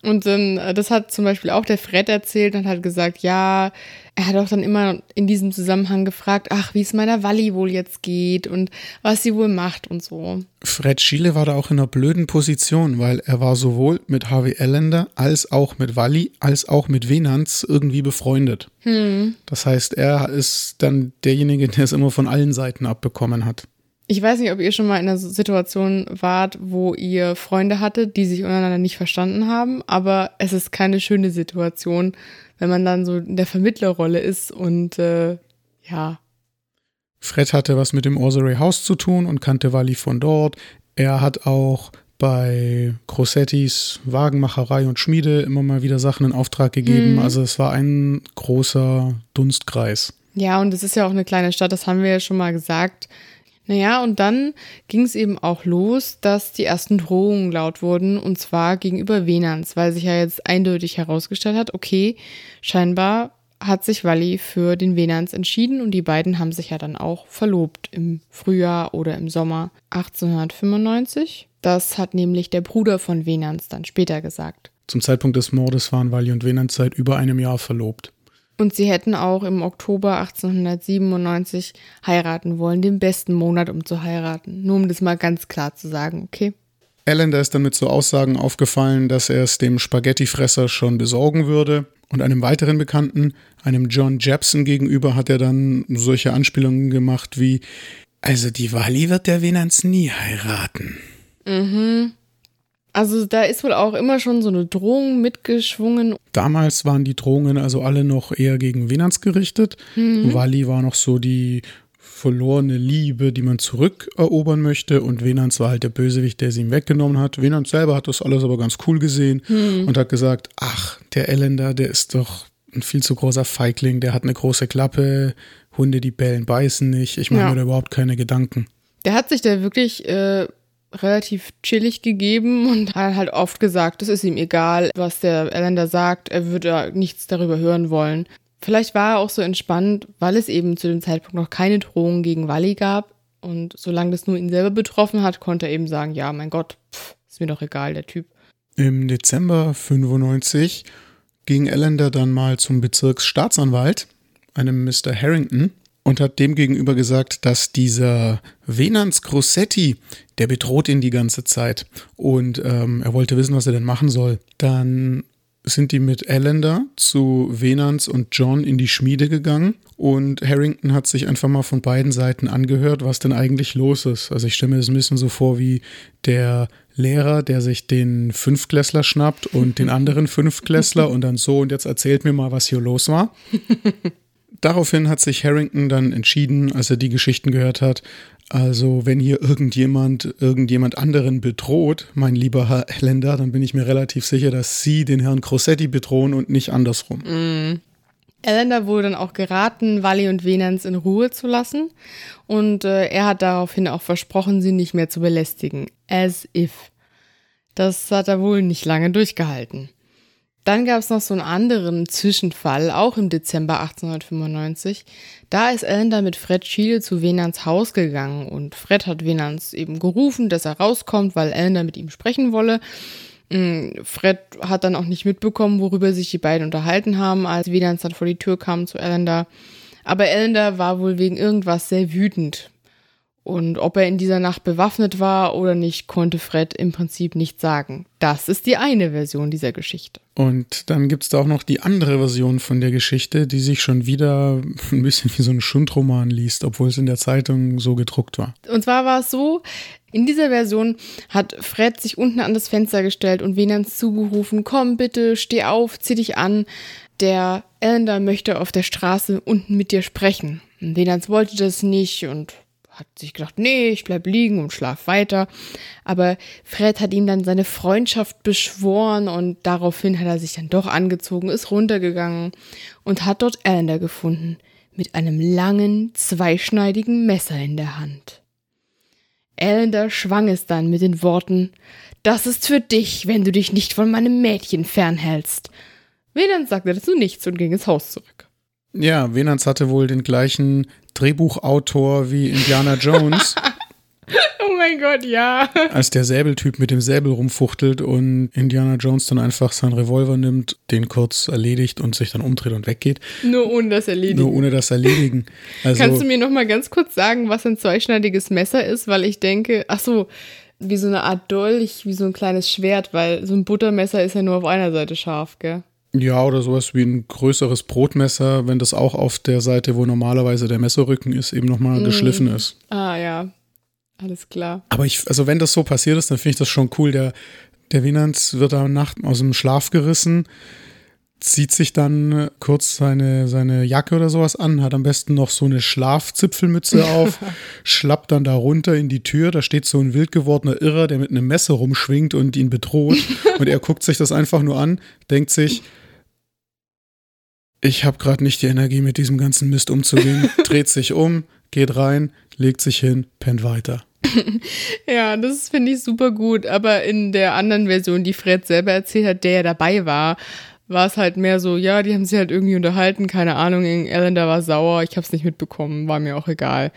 Und dann, äh, das hat zum Beispiel auch der Fred erzählt und hat gesagt, ja, er hat auch dann immer in diesem Zusammenhang gefragt, ach, wie es meiner Walli wohl jetzt geht und was sie wohl macht und so. Fred Schiele war da auch in einer blöden Position, weil er war sowohl mit Harvey Ellender als auch mit Walli als auch mit Venanz irgendwie befreundet. Hm. Das heißt, er ist dann derjenige, der es immer von allen Seiten abbekommen hat. Ich weiß nicht, ob ihr schon mal in einer Situation wart, wo ihr Freunde hattet, die sich untereinander nicht verstanden haben, aber es ist keine schöne Situation, wenn man dann so in der Vermittlerrolle ist und äh, ja. Fred hatte was mit dem Orsery House zu tun und kannte Wally von dort. Er hat auch bei Grossettis Wagenmacherei und Schmiede immer mal wieder Sachen in Auftrag gegeben. Mhm. Also es war ein großer Dunstkreis. Ja, und es ist ja auch eine kleine Stadt, das haben wir ja schon mal gesagt. Naja, und dann ging es eben auch los, dass die ersten Drohungen laut wurden, und zwar gegenüber Venans, weil sich ja jetzt eindeutig herausgestellt hat, okay, scheinbar hat sich Wally für den Venans entschieden und die beiden haben sich ja dann auch verlobt im Frühjahr oder im Sommer 1895. Das hat nämlich der Bruder von Venans dann später gesagt. Zum Zeitpunkt des Mordes waren Wally und Venans seit über einem Jahr verlobt. Und sie hätten auch im Oktober 1897 heiraten wollen, den besten Monat, um zu heiraten. Nur um das mal ganz klar zu sagen, okay? Allender ist dann mit so Aussagen aufgefallen, dass er es dem Spaghettifresser schon besorgen würde. Und einem weiteren Bekannten, einem John Jepson gegenüber, hat er dann solche Anspielungen gemacht wie: Also, die Wally wird der Venans nie heiraten. Mhm. Also da ist wohl auch immer schon so eine Drohung mitgeschwungen. Damals waren die Drohungen also alle noch eher gegen Venans gerichtet. Mhm. Wally war noch so die verlorene Liebe, die man zurückerobern möchte. Und Venans war halt der Bösewicht, der sie ihm weggenommen hat. Venans selber hat das alles aber ganz cool gesehen mhm. und hat gesagt, ach, der Elender, der ist doch ein viel zu großer Feigling, der hat eine große Klappe, Hunde, die bellen, beißen nicht. Ich mache ja. mir da überhaupt keine Gedanken. Der hat sich da wirklich äh, relativ chillig gegeben und hat halt oft gesagt, es ist ihm egal, was der Erländer sagt, er würde nichts darüber hören wollen. Vielleicht war er auch so entspannt, weil es eben zu dem Zeitpunkt noch keine Drohung gegen Wally gab. Und solange das nur ihn selber betroffen hat, konnte er eben sagen, ja, mein Gott, pff, ist mir doch egal, der Typ. Im Dezember 95 ging Ellender dann mal zum Bezirksstaatsanwalt, einem Mr. Harrington, und hat dem gegenüber gesagt, dass dieser Venans Grossetti, der bedroht ihn die ganze Zeit und ähm, er wollte wissen, was er denn machen soll. Dann sind die mit Allender zu Venans und John in die Schmiede gegangen und Harrington hat sich einfach mal von beiden Seiten angehört, was denn eigentlich los ist. Also ich stelle mir das ein bisschen so vor wie der Lehrer, der sich den Fünftklässler schnappt und den anderen Fünftklässler und dann so und jetzt erzählt mir mal, was hier los war. Daraufhin hat sich Harrington dann entschieden, als er die Geschichten gehört hat, also wenn hier irgendjemand irgendjemand anderen bedroht, mein lieber Herr Länder, dann bin ich mir relativ sicher, dass Sie den Herrn Crossetti bedrohen und nicht andersrum. Mm. Elender wurde dann auch geraten, Wally und Venans in Ruhe zu lassen. Und äh, er hat daraufhin auch versprochen, sie nicht mehr zu belästigen. As if. Das hat er wohl nicht lange durchgehalten. Dann gab es noch so einen anderen Zwischenfall, auch im Dezember 1895. Da ist Ellender mit Fred Schiele zu Venans Haus gegangen und Fred hat Venans eben gerufen, dass er rauskommt, weil Ellender mit ihm sprechen wolle. Mm, Fred hat dann auch nicht mitbekommen, worüber sich die beiden unterhalten haben, als Venans dann vor die Tür kam zu Ellender. Aber Ellender war wohl wegen irgendwas sehr wütend. Und ob er in dieser Nacht bewaffnet war oder nicht, konnte Fred im Prinzip nicht sagen. Das ist die eine Version dieser Geschichte. Und dann gibt es da auch noch die andere Version von der Geschichte, die sich schon wieder ein bisschen wie so ein Schundroman liest, obwohl es in der Zeitung so gedruckt war. Und zwar war es so, in dieser Version hat Fred sich unten an das Fenster gestellt und Venans zugerufen, komm bitte, steh auf, zieh dich an. Der Ellender möchte auf der Straße unten mit dir sprechen. Venans wollte das nicht und hat sich gedacht, nee, ich bleib liegen und schlaf weiter. Aber Fred hat ihm dann seine Freundschaft beschworen und daraufhin hat er sich dann doch angezogen, ist runtergegangen und hat dort Ellender gefunden mit einem langen, zweischneidigen Messer in der Hand. Ellender schwang es dann mit den Worten, das ist für dich, wenn du dich nicht von meinem Mädchen fernhältst. Venans sagte dazu nichts und ging ins Haus zurück. Ja, Venans hatte wohl den gleichen Drehbuchautor wie Indiana Jones. oh mein Gott, ja. Als der Säbeltyp mit dem Säbel rumfuchtelt und Indiana Jones dann einfach seinen Revolver nimmt, den kurz erledigt und sich dann umdreht und weggeht. Nur ohne das Erledigen. Nur ohne das Erledigen. Also, Kannst du mir noch mal ganz kurz sagen, was ein zweischneidiges Messer ist? Weil ich denke, ach so, wie so eine Art Dolch, wie so ein kleines Schwert, weil so ein Buttermesser ist ja nur auf einer Seite scharf, gell? Ja, oder sowas wie ein größeres Brotmesser, wenn das auch auf der Seite, wo normalerweise der Messerrücken ist, eben nochmal mm. geschliffen ist. Ah ja, alles klar. Aber ich, also wenn das so passiert ist, dann finde ich das schon cool. Der, der Winans wird da Nacht aus dem Schlaf gerissen, zieht sich dann kurz seine, seine Jacke oder sowas an, hat am besten noch so eine Schlafzipfelmütze auf, schlappt dann da runter in die Tür, da steht so ein wild gewordener Irrer, der mit einem Messer rumschwingt und ihn bedroht und er guckt sich das einfach nur an, denkt sich, ich habe gerade nicht die Energie, mit diesem ganzen Mist umzugehen. Dreht sich um, geht rein, legt sich hin, pennt weiter. ja, das finde ich super gut. Aber in der anderen Version, die Fred selber erzählt hat, der ja dabei war, war es halt mehr so, ja, die haben sich halt irgendwie unterhalten, keine Ahnung, Ellender war sauer, ich habe es nicht mitbekommen, war mir auch egal.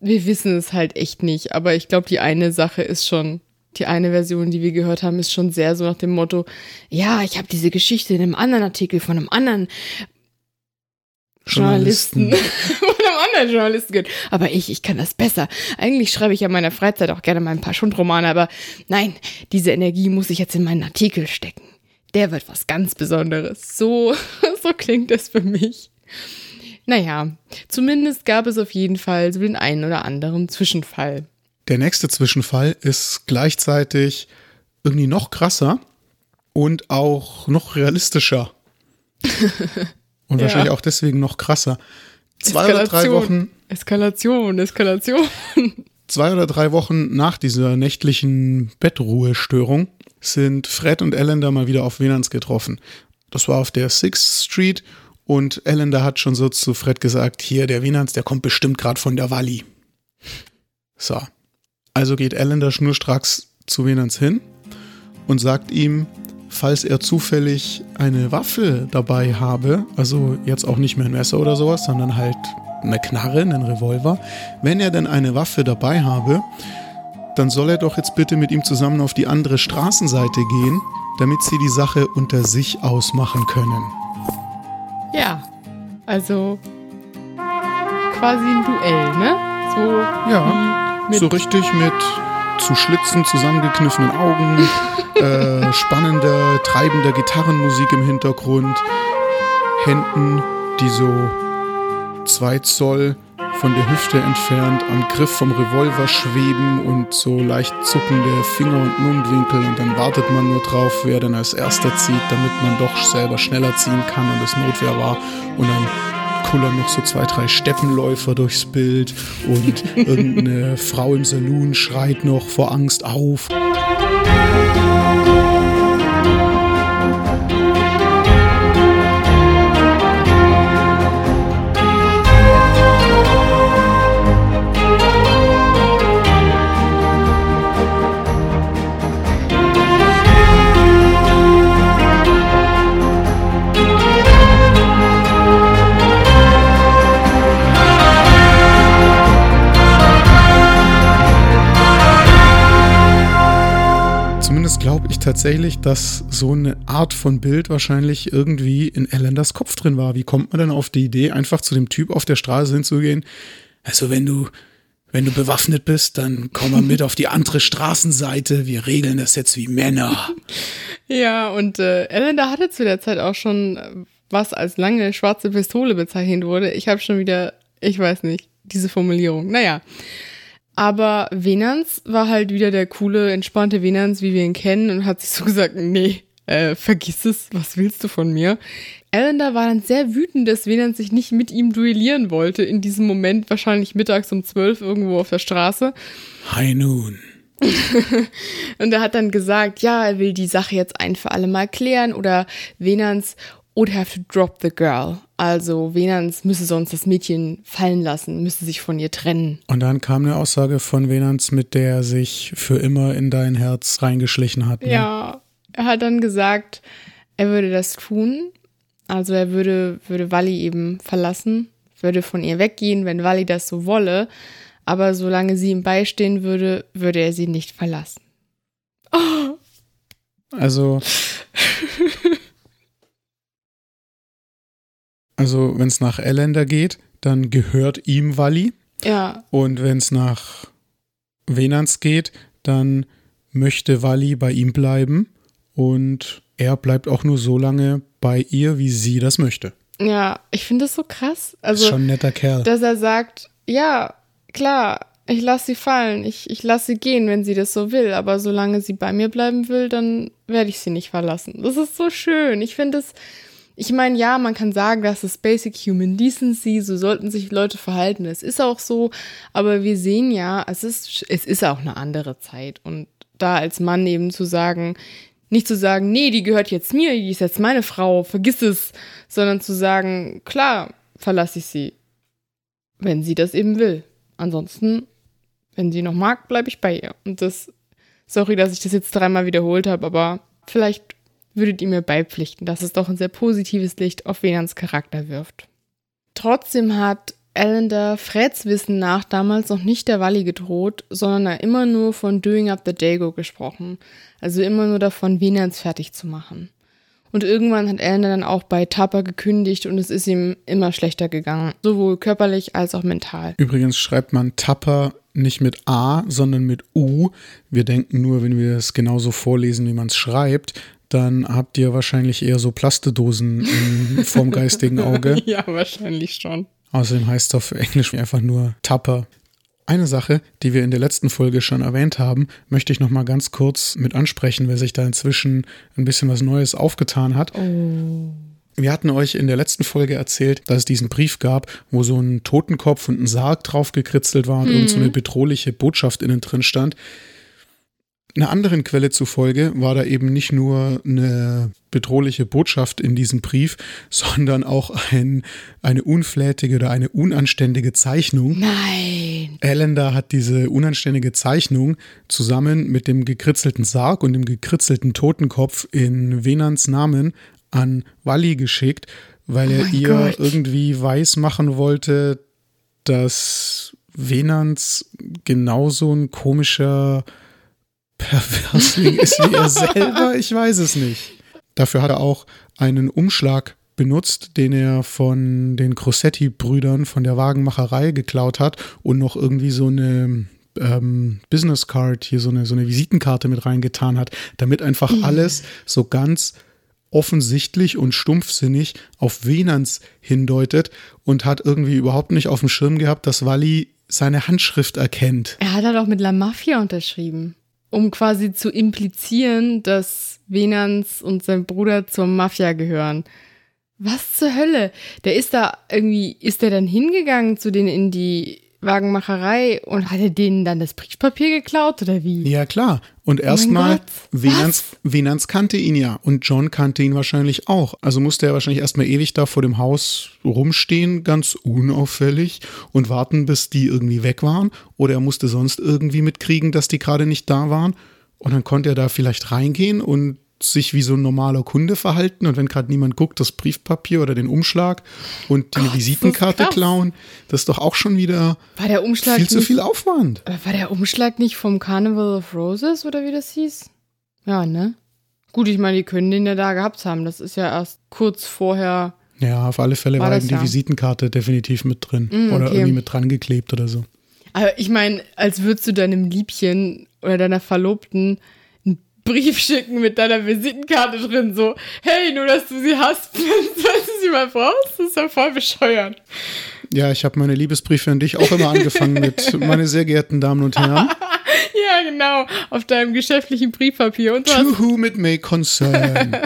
Wir wissen es halt echt nicht, aber ich glaube, die eine Sache ist schon, die eine Version, die wir gehört haben, ist schon sehr so nach dem Motto, ja, ich habe diese Geschichte in einem anderen Artikel von einem anderen Journalisten, von einem anderen Journalisten gehört. Aber ich, ich kann das besser. Eigentlich schreibe ich ja in meiner Freizeit auch gerne mal ein paar Schundromane, aber nein, diese Energie muss ich jetzt in meinen Artikel stecken. Der wird was ganz Besonderes. So, so klingt es für mich. Naja, zumindest gab es auf jeden Fall so den einen oder anderen Zwischenfall. Der nächste Zwischenfall ist gleichzeitig irgendwie noch krasser und auch noch realistischer. und ja. wahrscheinlich auch deswegen noch krasser. Zwei oder drei Wochen. Eskalation, Eskalation. Zwei oder drei Wochen nach dieser nächtlichen Bettruhestörung sind Fred und Ellender mal wieder auf Venans getroffen. Das war auf der Sixth Street und Ellender hat schon so zu Fred gesagt, hier, der Venans, der kommt bestimmt gerade von der Walli. So, also geht Ellender schnurstracks zu Venans hin und sagt ihm, falls er zufällig eine Waffe dabei habe, also jetzt auch nicht mehr ein Messer oder sowas, sondern halt eine Knarre, einen Revolver, wenn er denn eine Waffe dabei habe, dann soll er doch jetzt bitte mit ihm zusammen auf die andere Straßenseite gehen, damit sie die Sache unter sich ausmachen können. Ja, also quasi ein Duell, ne? So ja, so richtig mit zu Schlitzen zusammengekniffenen Augen, äh, spannender, treibender Gitarrenmusik im Hintergrund, Händen, die so zwei Zoll von der Hüfte entfernt am Griff vom Revolver schweben und so leicht zuckende Finger- und Mundwinkel und dann wartet man nur drauf, wer dann als erster zieht, damit man doch selber schneller ziehen kann und es Notwehr war und dann kullern noch so zwei, drei Steppenläufer durchs Bild und irgendeine Frau im Saloon schreit noch vor Angst auf. Tatsächlich, dass so eine Art von Bild wahrscheinlich irgendwie in Elenders Kopf drin war. Wie kommt man denn auf die Idee, einfach zu dem Typ auf der Straße hinzugehen? Also wenn du, wenn du bewaffnet bist, dann komm mal mit auf die andere Straßenseite. Wir regeln das jetzt wie Männer. Ja, und äh, Elender hatte zu der Zeit auch schon, was als lange schwarze Pistole bezeichnet wurde. Ich habe schon wieder, ich weiß nicht, diese Formulierung. Naja. Aber Venans war halt wieder der coole, entspannte Venans, wie wir ihn kennen, und hat sich so gesagt, nee, äh, vergiss es, was willst du von mir? Ellender war dann sehr wütend, dass Venans sich nicht mit ihm duellieren wollte, in diesem Moment wahrscheinlich mittags um zwölf irgendwo auf der Straße. High noon. und er hat dann gesagt, ja, er will die Sache jetzt ein für alle Mal klären oder Venans would have to drop the girl. Also Venans müsse sonst das Mädchen fallen lassen, müsse sich von ihr trennen. Und dann kam eine Aussage von Venans, mit der er sich für immer in dein Herz reingeschlichen hat. Ne? Ja, er hat dann gesagt, er würde das tun. Also er würde, würde Wally eben verlassen, würde von ihr weggehen, wenn Wally das so wolle. Aber solange sie ihm beistehen würde, würde er sie nicht verlassen. Oh. Also Also, wenn es nach Elender geht, dann gehört ihm Wally. Ja. Und wenn es nach Venans geht, dann möchte Wally bei ihm bleiben und er bleibt auch nur so lange bei ihr, wie sie das möchte. Ja, ich finde das so krass. Also, ist schon ein netter Kerl. Dass er sagt, ja, klar, ich lasse sie fallen, ich, ich lasse sie gehen, wenn sie das so will, aber solange sie bei mir bleiben will, dann werde ich sie nicht verlassen. Das ist so schön. Ich finde es ich meine, ja, man kann sagen, das ist Basic Human Decency, so sollten sich Leute verhalten. Es ist auch so, aber wir sehen ja, es ist, es ist auch eine andere Zeit. Und da als Mann eben zu sagen, nicht zu sagen, nee, die gehört jetzt mir, die ist jetzt meine Frau, vergiss es, sondern zu sagen, klar, verlasse ich sie, wenn sie das eben will. Ansonsten, wenn sie noch mag, bleibe ich bei ihr. Und das, sorry, dass ich das jetzt dreimal wiederholt habe, aber vielleicht würdet ihr mir beipflichten, dass es doch ein sehr positives Licht auf Venans Charakter wirft. Trotzdem hat Allender Freds Wissen nach damals noch nicht der Wally gedroht, sondern er immer nur von Doing Up the Dago gesprochen, also immer nur davon, Venans fertig zu machen. Und irgendwann hat Allender dann auch bei Tupper gekündigt und es ist ihm immer schlechter gegangen, sowohl körperlich als auch mental. Übrigens schreibt man Tupper nicht mit A, sondern mit U. Wir denken nur, wenn wir es genauso vorlesen, wie man es schreibt, dann habt ihr wahrscheinlich eher so Plastedosen vorm geistigen Auge. ja, wahrscheinlich schon. Außerdem heißt es auf Englisch einfach nur Tupper. Eine Sache, die wir in der letzten Folge schon erwähnt haben, möchte ich noch mal ganz kurz mit ansprechen, weil sich da inzwischen ein bisschen was Neues aufgetan hat. Oh. Wir hatten euch in der letzten Folge erzählt, dass es diesen Brief gab, wo so ein Totenkopf und ein Sarg drauf gekritzelt war und mhm. irgend so eine bedrohliche Botschaft innen drin stand Einer anderen Quelle zufolge war da eben nicht nur eine bedrohliche Botschaft in diesem Brief, sondern auch ein, eine unflätige oder eine unanständige Zeichnung. Nein. Allender hat diese unanständige Zeichnung zusammen mit dem gekritzelten Sarg und dem gekritzelten Totenkopf in Venans Namen an Wally geschickt, weil Oh er ihr Gott. irgendwie weiß machen wollte, dass Venans genauso ein komischer Perversling ist wie er selber. Ich weiß es nicht. Dafür hat er auch einen Umschlag benutzt, den er von den Crossetti-Brüdern von der Wagenmacherei geklaut hat und noch irgendwie so eine ähm, Business Card, hier so eine, so eine Visitenkarte mit reingetan hat, damit einfach alles so ganz offensichtlich und stumpfsinnig auf Venans hindeutet und hat irgendwie überhaupt nicht auf dem Schirm gehabt, dass Wally seine Handschrift erkennt. Er hat halt auch mit La Mafia unterschrieben, um quasi zu implizieren, dass Venans und sein Bruder zur Mafia gehören. Was zur Hölle? Der ist da irgendwie, ist der dann hingegangen zu denen in die Wagenmacherei und hat er denen dann das Briefpapier geklaut oder wie? Ja, klar. Und erstmal, Gott, Venans, Venans kannte ihn ja und John kannte ihn wahrscheinlich auch. Also musste er wahrscheinlich erstmal ewig da vor dem Haus rumstehen, ganz unauffällig und warten, bis die irgendwie weg waren. Oder er musste sonst irgendwie mitkriegen, dass die gerade nicht da waren. Und dann konnte er da vielleicht reingehen und sich wie so ein normaler Kunde verhalten und wenn gerade niemand guckt, das Briefpapier oder den Umschlag und die Gott, Visitenkarte das klauen, das ist doch auch schon wieder War der Umschlag viel zu nicht, viel Aufwand. War der Umschlag nicht vom Carnival of Roses oder wie das hieß? Ja, ne? Gut, ich meine, die können den ja da gehabt haben. Das ist ja erst kurz vorher. Ja, auf alle Fälle War war, eben die ja? Visitenkarte definitiv mit drin. Mm, Oder okay. irgendwie mit dran geklebt oder so. Aber ich meine, als würdest du deinem Liebchen oder deiner Verlobten Brief schicken mit deiner Visitenkarte drin, so, hey, nur dass du sie hast, wenn du sie mal brauchst, das ist ja voll bescheuert. Ja, ich habe meine Liebesbriefe an dich auch immer angefangen mit meine sehr geehrten Damen und Herren. Ja, genau, auf deinem geschäftlichen Briefpapier. Und To whom it may concern.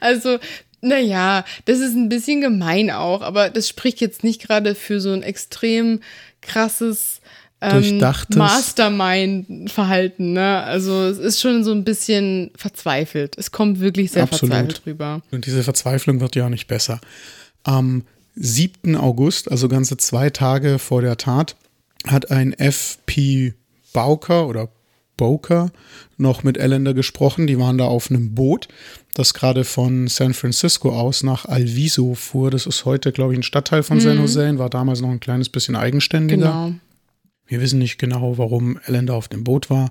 Also, naja, das ist ein bisschen gemein auch, aber das spricht jetzt nicht gerade für so ein extrem krasses Durchdachtes. Mastermind-Verhalten. Ne? Also es ist schon so ein bisschen verzweifelt. Es kommt wirklich sehr Absolut. verzweifelt rüber. Und diese Verzweiflung wird ja auch nicht besser. Am 7. August, also ganze zwei Tage vor der Tat, hat ein FP Bauker oder Boker noch mit Allender gesprochen. Die waren da auf einem Boot, das gerade von San Francisco aus nach Alviso fuhr. Das ist heute, glaube ich, ein Stadtteil von San Jose und war damals noch ein kleines bisschen eigenständiger. Genau. Wir wissen nicht genau, warum Allender auf dem Boot war.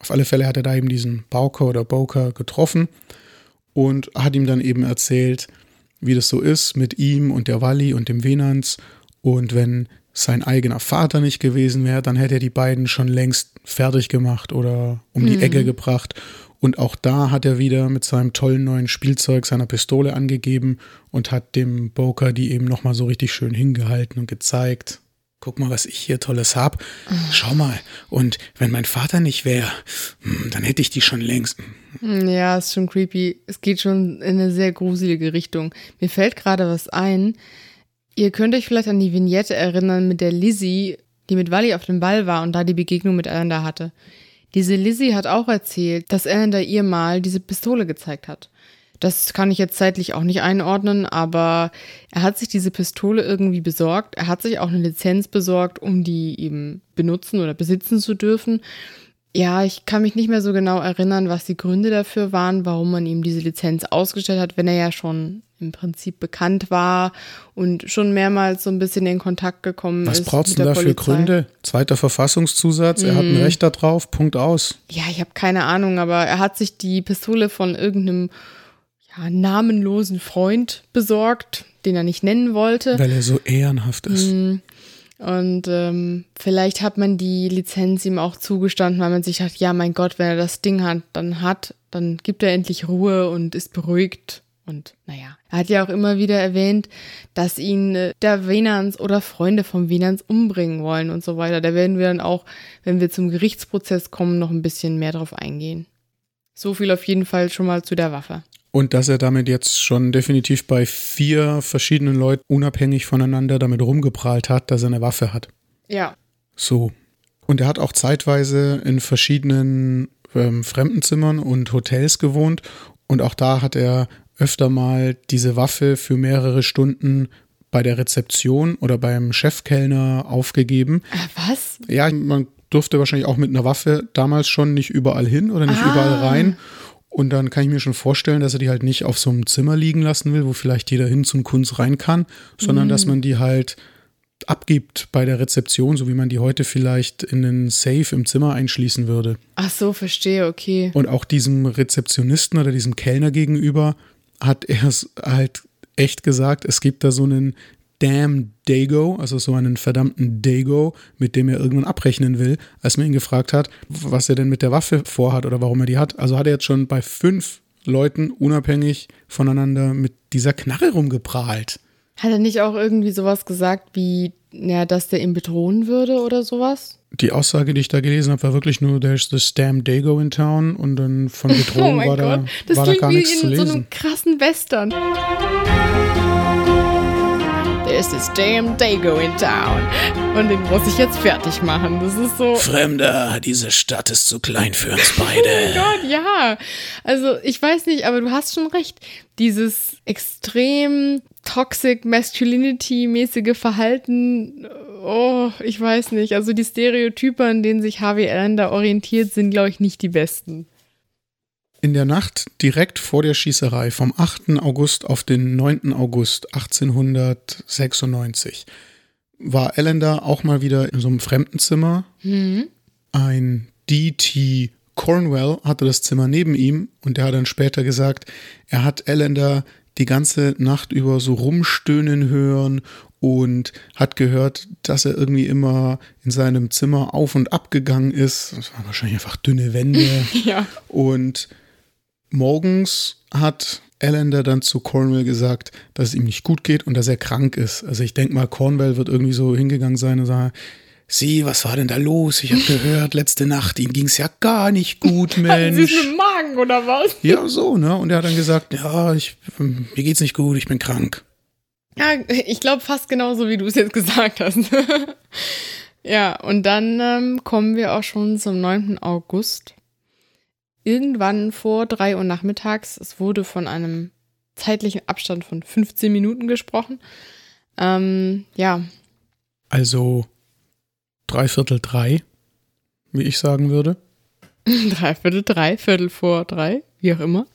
Auf alle Fälle hat er da eben diesen Bauker oder Boker getroffen und hat ihm dann eben erzählt, wie das so ist mit ihm und der Walli und dem Venans. Und wenn sein eigener Vater nicht gewesen wäre, dann hätte er die beiden schon längst fertig gemacht oder um die Ecke gebracht. Und auch da hat er wieder mit seinem tollen neuen Spielzeug seiner Pistole angegeben und hat dem Boker die eben nochmal so richtig schön hingehalten und gezeigt. Guck mal, was ich hier Tolles hab. Schau mal. Und wenn mein Vater nicht wäre, hm, dann hätte ich die schon längst. Hm, Ja, ist schon creepy. Es geht schon in eine sehr gruselige Richtung. Mir fällt gerade was ein. Ihr könnt euch vielleicht an die Vignette erinnern mit der Lizzie, die mit Wally auf dem Ball war und da die Begegnung mit Allender hatte. Diese Lizzie hat auch erzählt, dass Allender ihr mal diese Pistole gezeigt hat. Das kann ich jetzt zeitlich auch nicht einordnen, aber er hat sich diese Pistole irgendwie besorgt. Er hat sich auch eine Lizenz besorgt, um die eben benutzen oder besitzen zu dürfen. Ja, ich kann mich nicht mehr so genau erinnern, was die Gründe dafür waren, warum man ihm diese Lizenz ausgestellt hat, wenn er ja schon im Prinzip bekannt war und schon mehrmals so ein bisschen in Kontakt gekommen Was ist. brauchst mit du der da für. Gründe? Zweiter Verfassungszusatz, er hat ein Recht darauf, Punkt aus. Ja, ich habe keine Ahnung, aber er hat sich die Pistole von irgendeinem ja, namenlosen Freund besorgt, den er nicht nennen wollte. Weil er so ehrenhaft ist. Mhm. Und ähm, vielleicht hat man die Lizenz ihm auch zugestanden, weil man sich dachte, ja, mein Gott, wenn er das Ding hat, dann hat, dann gibt er endlich Ruhe und ist beruhigt. Und naja, er hat ja auch immer wieder erwähnt, dass ihn äh, der Venans oder Freunde vom Venans umbringen wollen und so weiter. Da werden wir dann auch, wenn wir zum Gerichtsprozess kommen, noch ein bisschen mehr drauf eingehen. So viel auf jeden Fall schon mal zu der Waffe. Und dass er damit jetzt schon definitiv bei vier verschiedenen Leuten unabhängig voneinander damit rumgeprahlt hat, dass er eine Waffe hat. Ja. So. Und er hat auch zeitweise in verschiedenen ähm, Fremdenzimmern und Hotels gewohnt und auch da hat er öfter mal diese Waffe für mehrere Stunden bei der Rezeption oder beim Chefkellner aufgegeben. Ah, was? Ja, man durfte wahrscheinlich auch mit einer Waffe damals schon nicht überall hin oder nicht Ah. überall rein. Und dann kann ich mir schon vorstellen, dass er die halt nicht auf so einem Zimmer liegen lassen will, wo vielleicht jeder hin zum Kunst rein kann, sondern dass man die halt abgibt bei der Rezeption, so wie man die heute vielleicht in einen Safe im Zimmer einschließen würde. Ach so, verstehe, okay. Und auch diesem Rezeptionisten oder diesem Kellner gegenüber hat er es halt echt gesagt, es gibt da so einen damn Dago, also so einen verdammten Dago, mit dem er irgendwann abrechnen will, als man ihn gefragt hat, was er denn mit der Waffe vorhat oder warum er die hat. Also hat er jetzt schon bei fünf Leuten unabhängig voneinander mit dieser Knarre rumgeprahlt. Hat er nicht auch irgendwie sowas gesagt wie, ja, dass der ihn bedrohen würde oder sowas? Die Aussage, die ich da gelesen habe, war wirklich nur, there's this damn Dago in town und dann von Bedrohung oh mein war, da, Gott, das war da klingt gar wie nichts zu in so lesen. einem krassen Western. There's this damn Dago in town. Und den muss ich jetzt fertig machen. Das ist so. Fremder, diese Stadt ist zu klein für uns Oh beide. Gott, ja. Also ich weiß nicht, aber du hast schon recht. Dieses extrem toxic masculinity-mäßige Verhalten, oh, ich weiß nicht. Also die Stereotype, an denen sich Harvey Allen da orientiert, sind, glaube ich, nicht die besten. In der Nacht direkt vor der Schießerei vom 8. August auf den 9. August 1896 war Allender auch mal wieder in so einem Fremdenzimmer. Ein D.T. Cornwell hatte das Zimmer neben ihm und der hat dann später gesagt, er hat Allender die ganze Nacht über so rumstöhnen hören und hat gehört, dass er irgendwie immer in seinem Zimmer auf und ab gegangen ist. Das waren wahrscheinlich einfach dünne Wände. Ja. Und morgens hat Allender dann zu Cornwell gesagt, dass es ihm nicht gut geht und dass er krank ist. Also ich denke mal, Cornwell wird irgendwie so hingegangen sein und sagen, Sie, was war denn da los? Ich habe gehört, letzte Nacht, Ihnen ging es ja gar nicht gut, Hatten Sie Mensch. mit Magen oder was? Ja, so, ne? Und er hat dann gesagt, ja, ich, mir geht's nicht gut, ich bin krank. Ja, ich glaube fast genauso, wie du es jetzt gesagt hast. ja, und dann ähm, kommen wir auch schon zum 9. August. Irgendwann vor 3 Uhr nachmittags. Es wurde von einem zeitlichen Abstand von 15 Minuten gesprochen. Ähm, ja, Also dreiviertel drei, wie ich sagen würde. Dreiviertel drei, Viertel vor drei, wie auch immer.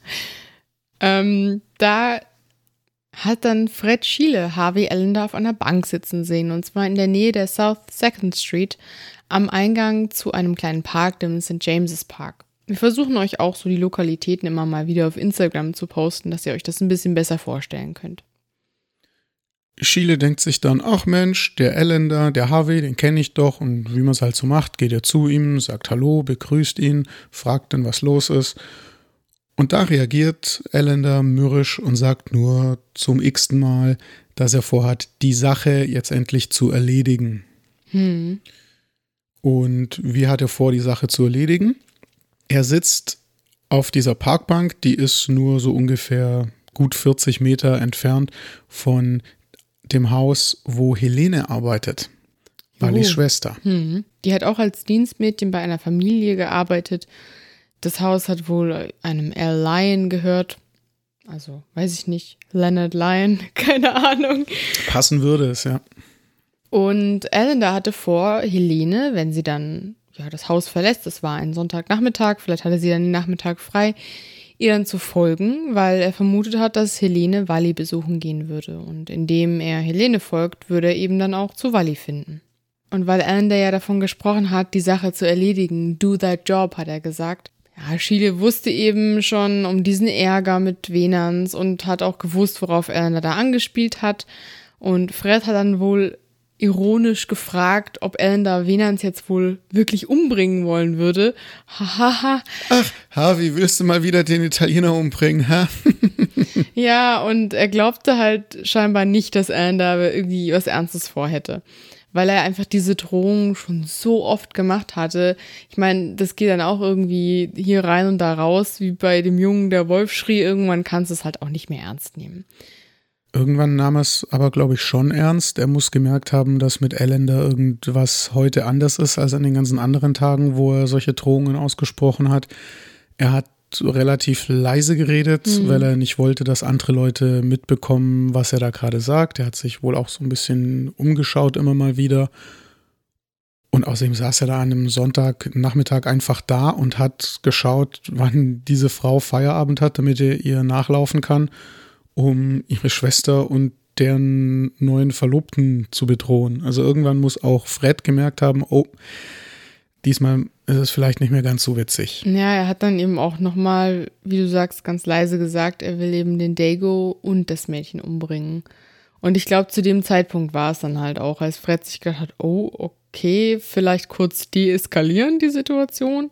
Ähm, da hat dann Fred Schiele Harvey Allender auf einer Bank sitzen sehen, und zwar in der Nähe der South Second Street am Eingang zu einem kleinen Park, dem St. James's Park. Wir versuchen euch auch so die Lokalitäten immer mal wieder auf Instagram zu posten, dass ihr euch das ein bisschen besser vorstellen könnt. Schiele denkt sich dann, ach Mensch, der Allender, der Harvey, den kenne ich doch. Und wie man es halt so macht, geht er zu ihm, sagt Hallo, begrüßt ihn, fragt dann, was los ist. Und da reagiert Allender mürrisch und sagt nur zum x-ten Mal, dass er vorhat, die Sache jetzt endlich zu erledigen. Hm. Und wie hat er vor, die Sache zu erledigen? Er sitzt auf dieser Parkbank, die ist nur so ungefähr gut 40 Meter entfernt von dem Haus, wo Helene arbeitet. Wallis Oh. Schwester. Hm. Die hat auch als Dienstmädchen bei einer Familie gearbeitet. Das Haus hat wohl einem L. Lyon gehört. Also, weiß ich nicht. Leonard Lyon, keine Ahnung. Passen würde es, ja. Und Allender hatte vor, Helene, wenn sie dann ja, das Haus verlässt, das war ein Sonntagnachmittag, vielleicht hatte sie dann den Nachmittag frei, ihr dann zu folgen, weil er vermutet hat, dass Helene Wally besuchen gehen würde. Und indem er Helene folgt, würde er eben dann auch zu Wally finden. Und weil Allender ja davon gesprochen hat, die Sache zu erledigen, do that job, hat er gesagt. Ja, Schiele wusste eben schon um diesen Ärger mit Venans und hat auch gewusst, worauf Allender da angespielt hat. Und Fred hat dann wohl ironisch gefragt, ob Allender Venans jetzt wohl wirklich umbringen wollen würde. Hahaha. Ach, Harvey, willst du mal wieder den Italiener umbringen, ha? Ja, und er glaubte halt scheinbar nicht, dass Allender irgendwie was Ernstes vorhätte. Weil er einfach diese Drohung schon so oft gemacht hatte. Ich meine, das geht dann auch irgendwie hier rein und da raus, wie bei dem Jungen, der Wolf schrie. Irgendwann kannst du es halt auch nicht mehr ernst nehmen. Irgendwann nahm er es aber, glaube ich, schon ernst. Er muss gemerkt haben, dass mit Ellen da irgendwas heute anders ist als an den ganzen anderen Tagen, wo er solche Drohungen ausgesprochen hat. Er hat relativ leise geredet, mhm. weil er nicht wollte, dass andere Leute mitbekommen, was er da gerade sagt. Er hat sich wohl auch so ein bisschen umgeschaut immer mal wieder. Und außerdem saß er da an einem Sonntagnachmittag einfach da und hat geschaut, wann diese Frau Feierabend hat, damit er ihr nachlaufen kann um ihre Schwester und deren neuen Verlobten zu bedrohen. Also irgendwann muss auch Fred gemerkt haben, oh, diesmal ist es vielleicht nicht mehr ganz so witzig. Ja, er hat dann eben auch nochmal, wie du sagst, ganz leise gesagt, er will eben den Dago und das Mädchen umbringen. Und ich glaube, zu dem Zeitpunkt war es dann halt auch, als Fred sich gedacht hat, oh, okay, vielleicht kurz deeskalieren die Situation.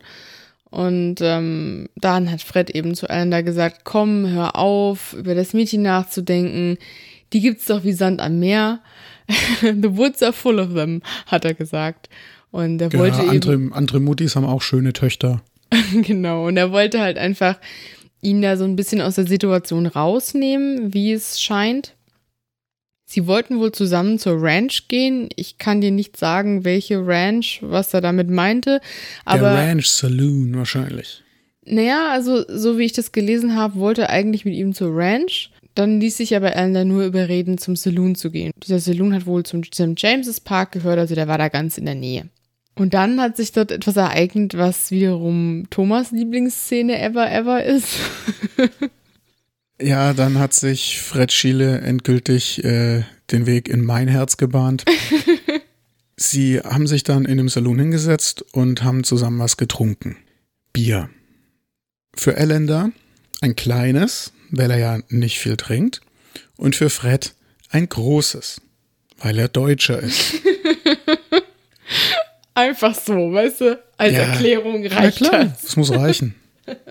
Und ähm, dann hat Fred eben zu Ellen da gesagt, komm, hör auf, über das Mädchen nachzudenken. Die gibt's doch wie Sand am Meer. The woods are full of them, hat er gesagt. Und er ja, wollte andere, eben, andere Muttis haben auch schöne Töchter. genau, und er wollte halt einfach ihn da so ein bisschen aus der Situation rausnehmen, wie es scheint. Sie wollten wohl zusammen zur Ranch gehen. Ich kann dir nicht sagen, welche Ranch, was er damit meinte. Aber Der Ranch Saloon wahrscheinlich. Naja, also so wie ich das gelesen habe, wollte er eigentlich mit ihm zur Ranch. Dann ließ sich aber Alan nur überreden, zum Saloon zu gehen. Dieser Saloon hat wohl zum St. James's Park gehört, also der war da ganz in der Nähe. Und dann hat sich dort etwas ereignet, was wiederum Thomas Lieblingsszene ever ever ist. Ja, dann hat sich Fred Schiele endgültig äh, den Weg in mein Herz gebahnt. Sie haben sich dann in dem Salon hingesetzt und haben zusammen was getrunken. Bier. Für Elender ein kleines, weil er ja nicht viel trinkt. Und für Fred ein großes, weil er Deutscher ist. Einfach so, weißt du? Als ja, Erklärung reicht ja klar, das. Das muss reichen.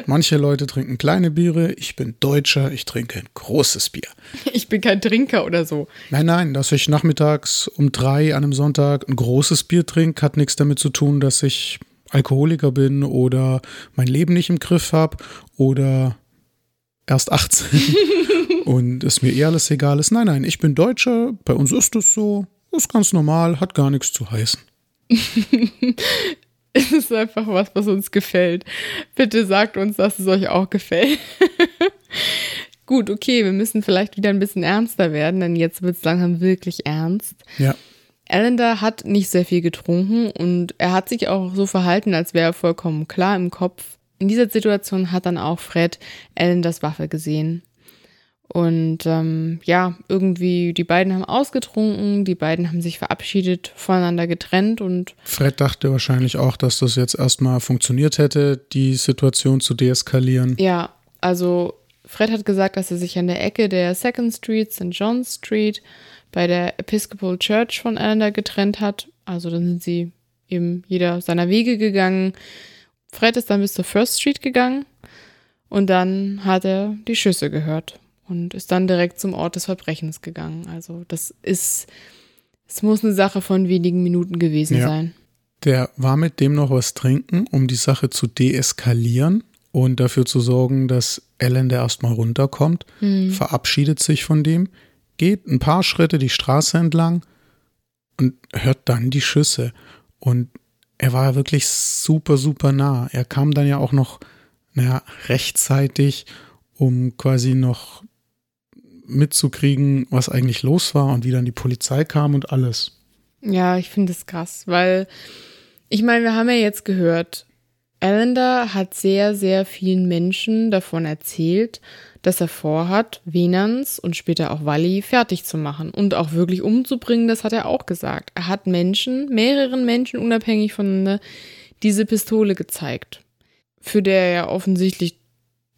Manche Leute trinken kleine Biere, ich bin Deutscher, ich trinke ein großes Bier. Ich bin kein Trinker oder so. Nein, nein, dass ich nachmittags um drei an einem Sonntag ein großes Bier trinke, hat nichts damit zu tun, dass ich Alkoholiker bin oder mein Leben nicht im Griff habe oder erst 18 und es mir eh alles egal ist. Nein, nein, ich bin Deutscher, bei uns ist es so, ist ganz normal, hat gar nichts zu heißen. Es ist einfach was, was uns gefällt. Bitte sagt uns, dass es euch auch gefällt. Gut, okay, wir müssen vielleicht wieder ein bisschen ernster werden, denn jetzt wird es langsam wirklich ernst. Ja. Allender hat nicht sehr viel getrunken und er hat sich auch so verhalten, als wäre er vollkommen klar im Kopf. In dieser Situation hat dann auch Fred Allenders Waffe gesehen. Und ähm, ja, irgendwie, die beiden haben ausgetrunken, die beiden haben sich verabschiedet, voneinander getrennt und. Fred dachte wahrscheinlich auch, dass das jetzt erstmal funktioniert hätte, die Situation zu deeskalieren. Ja, also Fred hat gesagt, dass er sich an der Ecke der Second Street, St. John Street, bei der Episcopal Church voneinander getrennt hat. Also dann sind sie eben jeder seiner Wege gegangen. Fred ist dann bis zur First Street gegangen und dann hat er die Schüsse gehört und ist dann direkt zum Ort des Verbrechens gegangen. Also das ist, es muss eine Sache von wenigen Minuten gewesen ja. sein. Der war mit dem noch was trinken, um die Sache zu deeskalieren und dafür zu sorgen, dass Ellen der erstmal runterkommt, hm. verabschiedet sich von dem, geht ein paar Schritte die Straße entlang und hört dann die Schüsse. Und er war wirklich super, super nah. Er kam dann ja auch noch, naja, rechtzeitig, um quasi noch mitzukriegen, was eigentlich los war und wie dann die Polizei kam und alles. Ja, ich finde es krass, weil ich meine, wir haben ja jetzt gehört, Allender hat sehr, sehr vielen Menschen davon erzählt, dass er vorhat, Venans und später auch Wally fertig zu machen und auch wirklich umzubringen, das hat er auch gesagt. Er hat Menschen, mehreren Menschen unabhängig voneinander, diese Pistole gezeigt, für der er offensichtlich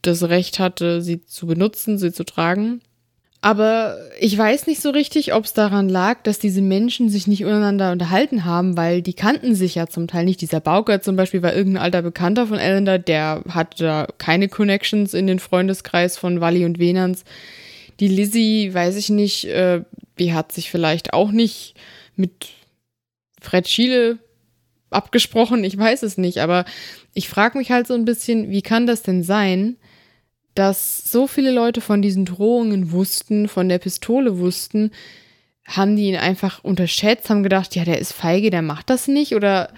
das Recht hatte, sie zu benutzen, sie zu tragen. Aber ich weiß nicht so richtig, ob es daran lag, dass diese Menschen sich nicht untereinander unterhalten haben, weil die kannten sich ja zum Teil nicht. Dieser Bauker zum Beispiel war irgendein alter Bekannter von Ellender, der hatte da keine Connections in den Freundeskreis von Wally und Venans. Die Lizzie, weiß ich nicht, äh, die hat sich vielleicht auch nicht mit Fred Schiele abgesprochen, ich weiß es nicht, aber ich frage mich halt so ein bisschen, wie kann das denn sein, dass so viele Leute von diesen Drohungen wussten, von der Pistole wussten, haben die ihn einfach unterschätzt, haben gedacht, ja, der ist feige, der macht das nicht oder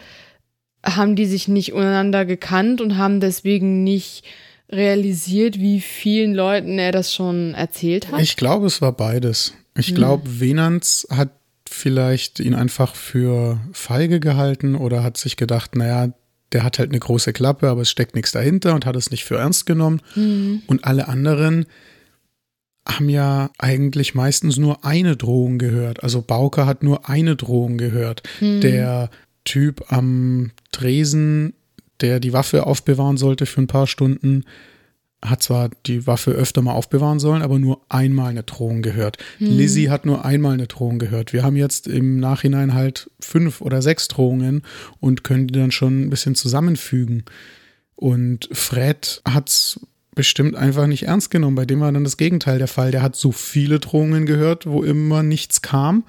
haben die sich nicht untereinander gekannt und haben deswegen nicht realisiert, wie vielen Leuten er das schon erzählt hat? Ich glaube, es war beides. Ich hm. glaube, Venans hat vielleicht ihn einfach für feige gehalten oder hat sich gedacht, naja, der hat halt eine große Klappe, aber es steckt nichts dahinter und hat es nicht für ernst genommen. Mhm. Und alle anderen haben ja eigentlich meistens nur eine Drohung gehört. Also Bauke hat nur eine Drohung gehört. Mhm. Der Typ am Tresen, der die Waffe aufbewahren sollte für ein paar Stunden, hat zwar die Waffe öfter mal aufbewahren sollen, aber nur einmal eine Drohung gehört. Hm. Lizzie hat nur einmal eine Drohung gehört. Wir haben jetzt im Nachhinein halt fünf oder sechs Drohungen und können die dann schon ein bisschen zusammenfügen. Und Fred hat's bestimmt einfach nicht ernst genommen. Bei dem war dann das Gegenteil der Fall. Der hat so viele Drohungen gehört, wo immer nichts kam,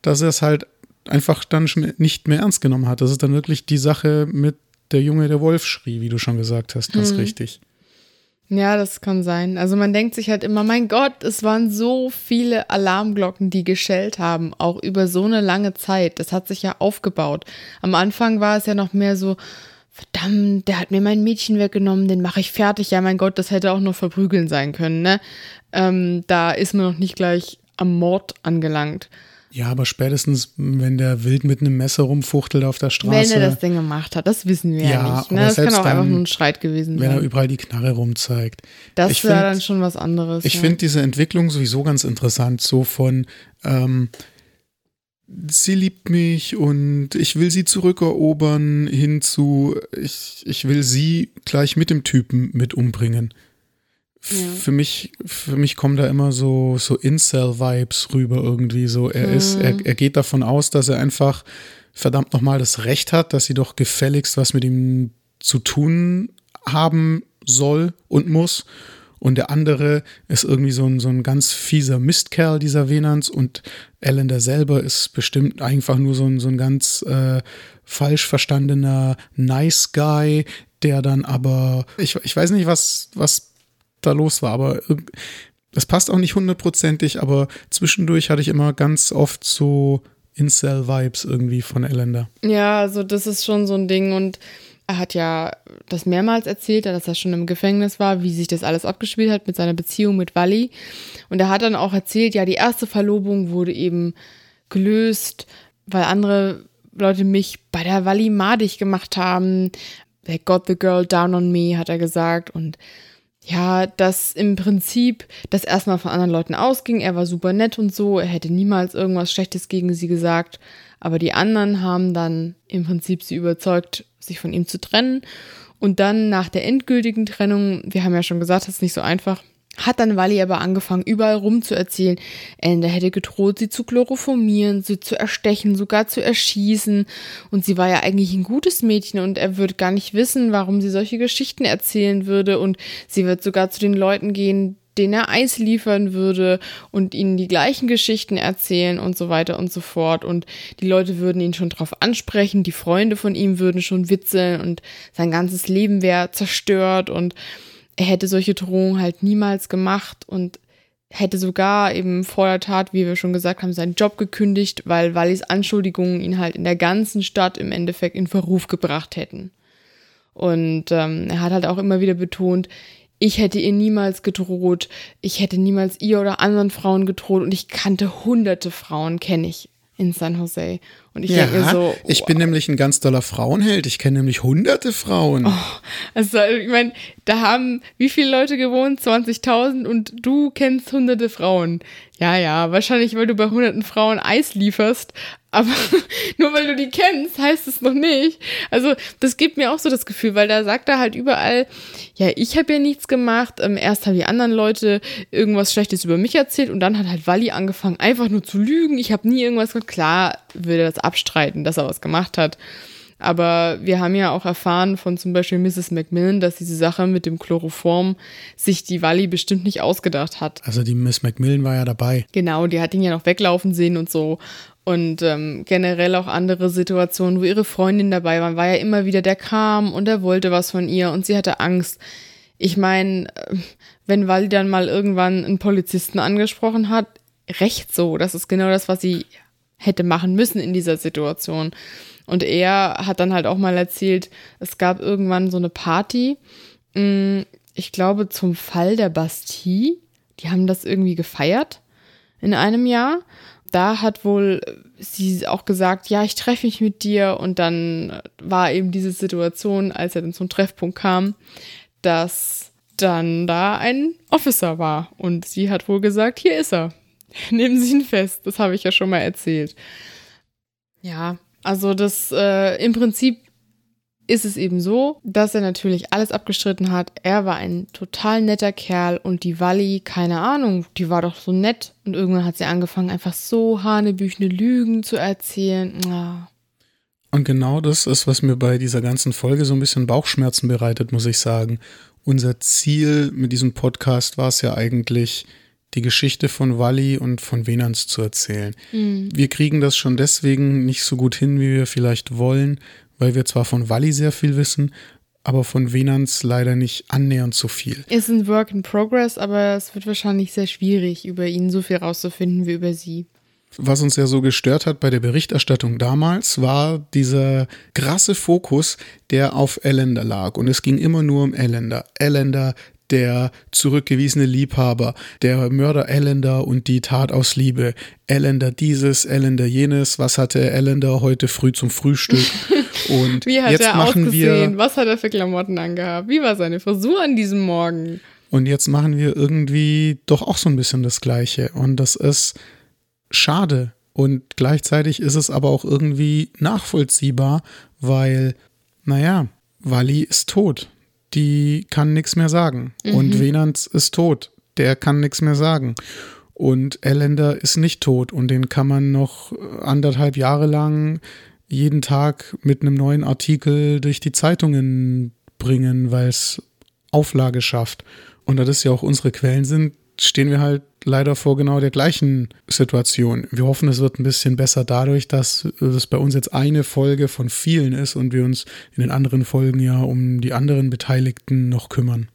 dass er es halt einfach dann schon nicht mehr ernst genommen hat. Das ist dann wirklich die Sache mit der Junge, der Wolf schrie, wie du schon gesagt hast, ganz hm. richtig. Ja, das kann sein. Also man denkt sich halt immer, mein Gott, es waren so viele Alarmglocken, die geschellt haben, auch über so eine lange Zeit. Das hat sich ja aufgebaut. Am Anfang war es ja noch mehr so, verdammt, der hat mir mein Mädchen weggenommen, den mache ich fertig. Ja, mein Gott, das hätte auch noch verprügeln sein können, ne? Ähm, da ist man noch nicht gleich am Mord angelangt. Ja, aber spätestens, wenn der wild mit einem Messer rumfuchtelt auf der Straße. Wenn er das Ding gemacht hat, das wissen wir ja, ja nicht. Ne? Das kann auch dann, einfach nur ein Schreit gewesen sein. Wenn er überall die Knarre rumzeigt. Das ist ja dann schon was anderes. Ich ja. finde diese Entwicklung sowieso ganz interessant, so von ähm, sie liebt mich und ich will sie zurückerobern hin zu ich, ich will sie gleich mit dem Typen mit umbringen. Für mich, für mich kommen da immer so, so Incel-Vibes rüber irgendwie. So, er mhm. ist, er, er geht davon aus, dass er einfach verdammt nochmal das Recht hat, dass sie doch gefälligst was mit ihm zu tun haben soll und muss. Und der andere ist irgendwie so ein, so ein ganz fieser Mistkerl, dieser Venans. Und Ellender selber ist bestimmt einfach nur so ein, so ein ganz äh, falsch verstandener Nice Guy, der dann aber, ich, ich weiß nicht, was, was da los war, aber das passt auch nicht hundertprozentig, aber zwischendurch hatte ich immer ganz oft so Incel-Vibes irgendwie von Elender. Ja, also das ist schon so ein Ding und er hat ja das mehrmals erzählt, dass er schon im Gefängnis war, wie sich das alles abgespielt hat mit seiner Beziehung mit Wally. Und er hat dann auch erzählt, ja, die erste Verlobung wurde eben gelöst, weil andere Leute mich bei der Wally madig gemacht haben. They got the girl down on me, hat er gesagt. Und ja, dass im Prinzip das erstmal von anderen Leuten ausging. Er war super nett und so. Er hätte niemals irgendwas Schlechtes gegen sie gesagt. Aber die anderen haben dann im Prinzip sie überzeugt, sich von ihm zu trennen. Und dann nach der endgültigen Trennung, wir haben ja schon gesagt, das ist nicht so einfach, hat dann Wally aber angefangen, überall rum zu erzählen. Ende hätte gedroht, sie zu chloroformieren, sie zu erstechen, sogar zu erschießen. Und sie war ja eigentlich ein gutes Mädchen und er würde gar nicht wissen, warum sie solche Geschichten erzählen würde. Und sie wird sogar zu den Leuten gehen, denen er Eis liefern würde und ihnen die gleichen Geschichten erzählen und so weiter und so fort. Und die Leute würden ihn schon drauf ansprechen, die Freunde von ihm würden schon witzeln und sein ganzes Leben wäre zerstört und er hätte solche Drohungen halt niemals gemacht und hätte sogar eben vor der Tat, wie wir schon gesagt haben, seinen Job gekündigt, weil Wallis Anschuldigungen ihn halt in der ganzen Stadt im Endeffekt in Verruf gebracht hätten. Und ähm, er hat halt auch immer wieder betont, ich hätte ihr niemals gedroht, ich hätte niemals ihr oder anderen Frauen gedroht und ich kannte hunderte Frauen, kenne ich in San Jose. Und ich ja, denke mir so. Wow. Ich bin nämlich ein ganz toller Frauenheld. Ich kenne nämlich hunderte Frauen. Oh, also, ich meine, da haben wie viele Leute gewohnt? 20.000 und du kennst hunderte Frauen. Ja, ja, wahrscheinlich, weil du bei hunderten Frauen Eis lieferst. Aber nur weil du die kennst, heißt es noch nicht. Also, das gibt mir auch so das Gefühl, weil da sagt er halt überall, ja, ich habe ja nichts gemacht. Ähm, erst haben die anderen Leute irgendwas Schlechtes über mich erzählt und dann hat halt Wally angefangen, einfach nur zu lügen. Ich habe nie irgendwas gemacht. Klar würde das abstreiten, dass er was gemacht hat. Aber wir haben ja auch erfahren von zum Beispiel Mrs. Macmillan, dass diese Sache mit dem Chloroform sich die Wally bestimmt nicht ausgedacht hat. Also die Miss Macmillan war ja dabei. Genau, die hat ihn ja noch weglaufen sehen und so. Und ähm, generell auch andere Situationen, wo ihre Freundin dabei war, war ja immer wieder, der kam und er wollte was von ihr und sie hatte Angst. ich meine, wenn Wally dann mal irgendwann einen Polizisten angesprochen hat, recht so. Das ist genau das, was sie hätte machen müssen in dieser Situation. Und er hat dann halt auch mal erzählt, es gab irgendwann so eine Party, mm, ich glaube zum Fall der Bastille. Die haben das irgendwie gefeiert in einem Jahr. Da hat wohl sie auch gesagt, ja, ich treffe mich mit dir. Und dann war eben diese Situation, als er dann zum Treffpunkt kam, dass dann da ein Officer war. Und sie hat wohl gesagt, hier ist er. Nehmen Sie ihn fest. Das habe ich ja schon mal erzählt. Ja, also das äh, im Prinzip ist es eben so, dass er natürlich alles abgestritten hat. Er war ein total netter Kerl und die Wally, keine Ahnung, die war doch so nett. Und irgendwann hat sie angefangen, einfach so hanebüchene Lügen zu erzählen. Oh. Und genau das ist, was mir bei dieser ganzen Folge so ein bisschen Bauchschmerzen bereitet, muss ich sagen. Unser Ziel mit diesem Podcast war es ja eigentlich, die Geschichte von Wally und von Venans zu erzählen. Mhm. Wir kriegen das schon deswegen nicht so gut hin, wie wir vielleicht wollen, weil wir zwar von Wally sehr viel wissen, aber von Venans leider nicht annähernd so viel. Ist ein Work in Progress, aber es wird wahrscheinlich sehr schwierig, über ihn so viel rauszufinden wie über sie. Was uns ja so gestört hat bei der Berichterstattung damals, war dieser krasse Fokus, der auf Elender lag. Und es ging immer nur um Elender. Elender, der zurückgewiesene Liebhaber, der Mörder Elender und die Tat aus Liebe. Elender dieses, Elender jenes. Was hatte Elender heute früh zum Frühstück? Und Wie hat jetzt er machen ausgesehen? Wir, Was hat er für Klamotten angehabt? Wie war seine Frisur an diesem Morgen? Und jetzt machen wir irgendwie doch auch so ein bisschen das Gleiche. Und das ist schade. Und gleichzeitig ist es aber auch irgendwie nachvollziehbar, weil, naja, Wally ist tot. Die kann nichts mehr sagen. Mhm. Und Venans ist tot. Der kann nichts mehr sagen. Und Elender ist nicht tot und den kann man noch anderthalb Jahre lang jeden Tag mit einem neuen Artikel durch die Zeitungen bringen, weil es Auflage schafft. Und da das ja auch unsere Quellen sind, stehen wir halt leider vor genau der gleichen Situation. Wir hoffen, es wird ein bisschen besser dadurch, dass es bei uns jetzt eine Folge von vielen ist und wir uns in den anderen Folgen ja um die anderen Beteiligten noch kümmern.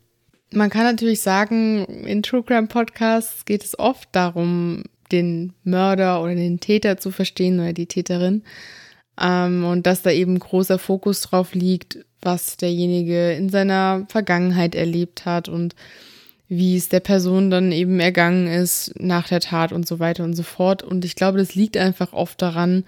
Man kann natürlich sagen, in True Crime Podcasts geht es oft darum, den Mörder oder den Täter zu verstehen oder die Täterin. Ähm, und dass da eben großer Fokus drauf liegt, was derjenige in seiner Vergangenheit erlebt hat und wie es der Person dann eben ergangen ist nach der Tat und so weiter und so fort. Und ich glaube, das liegt einfach oft daran,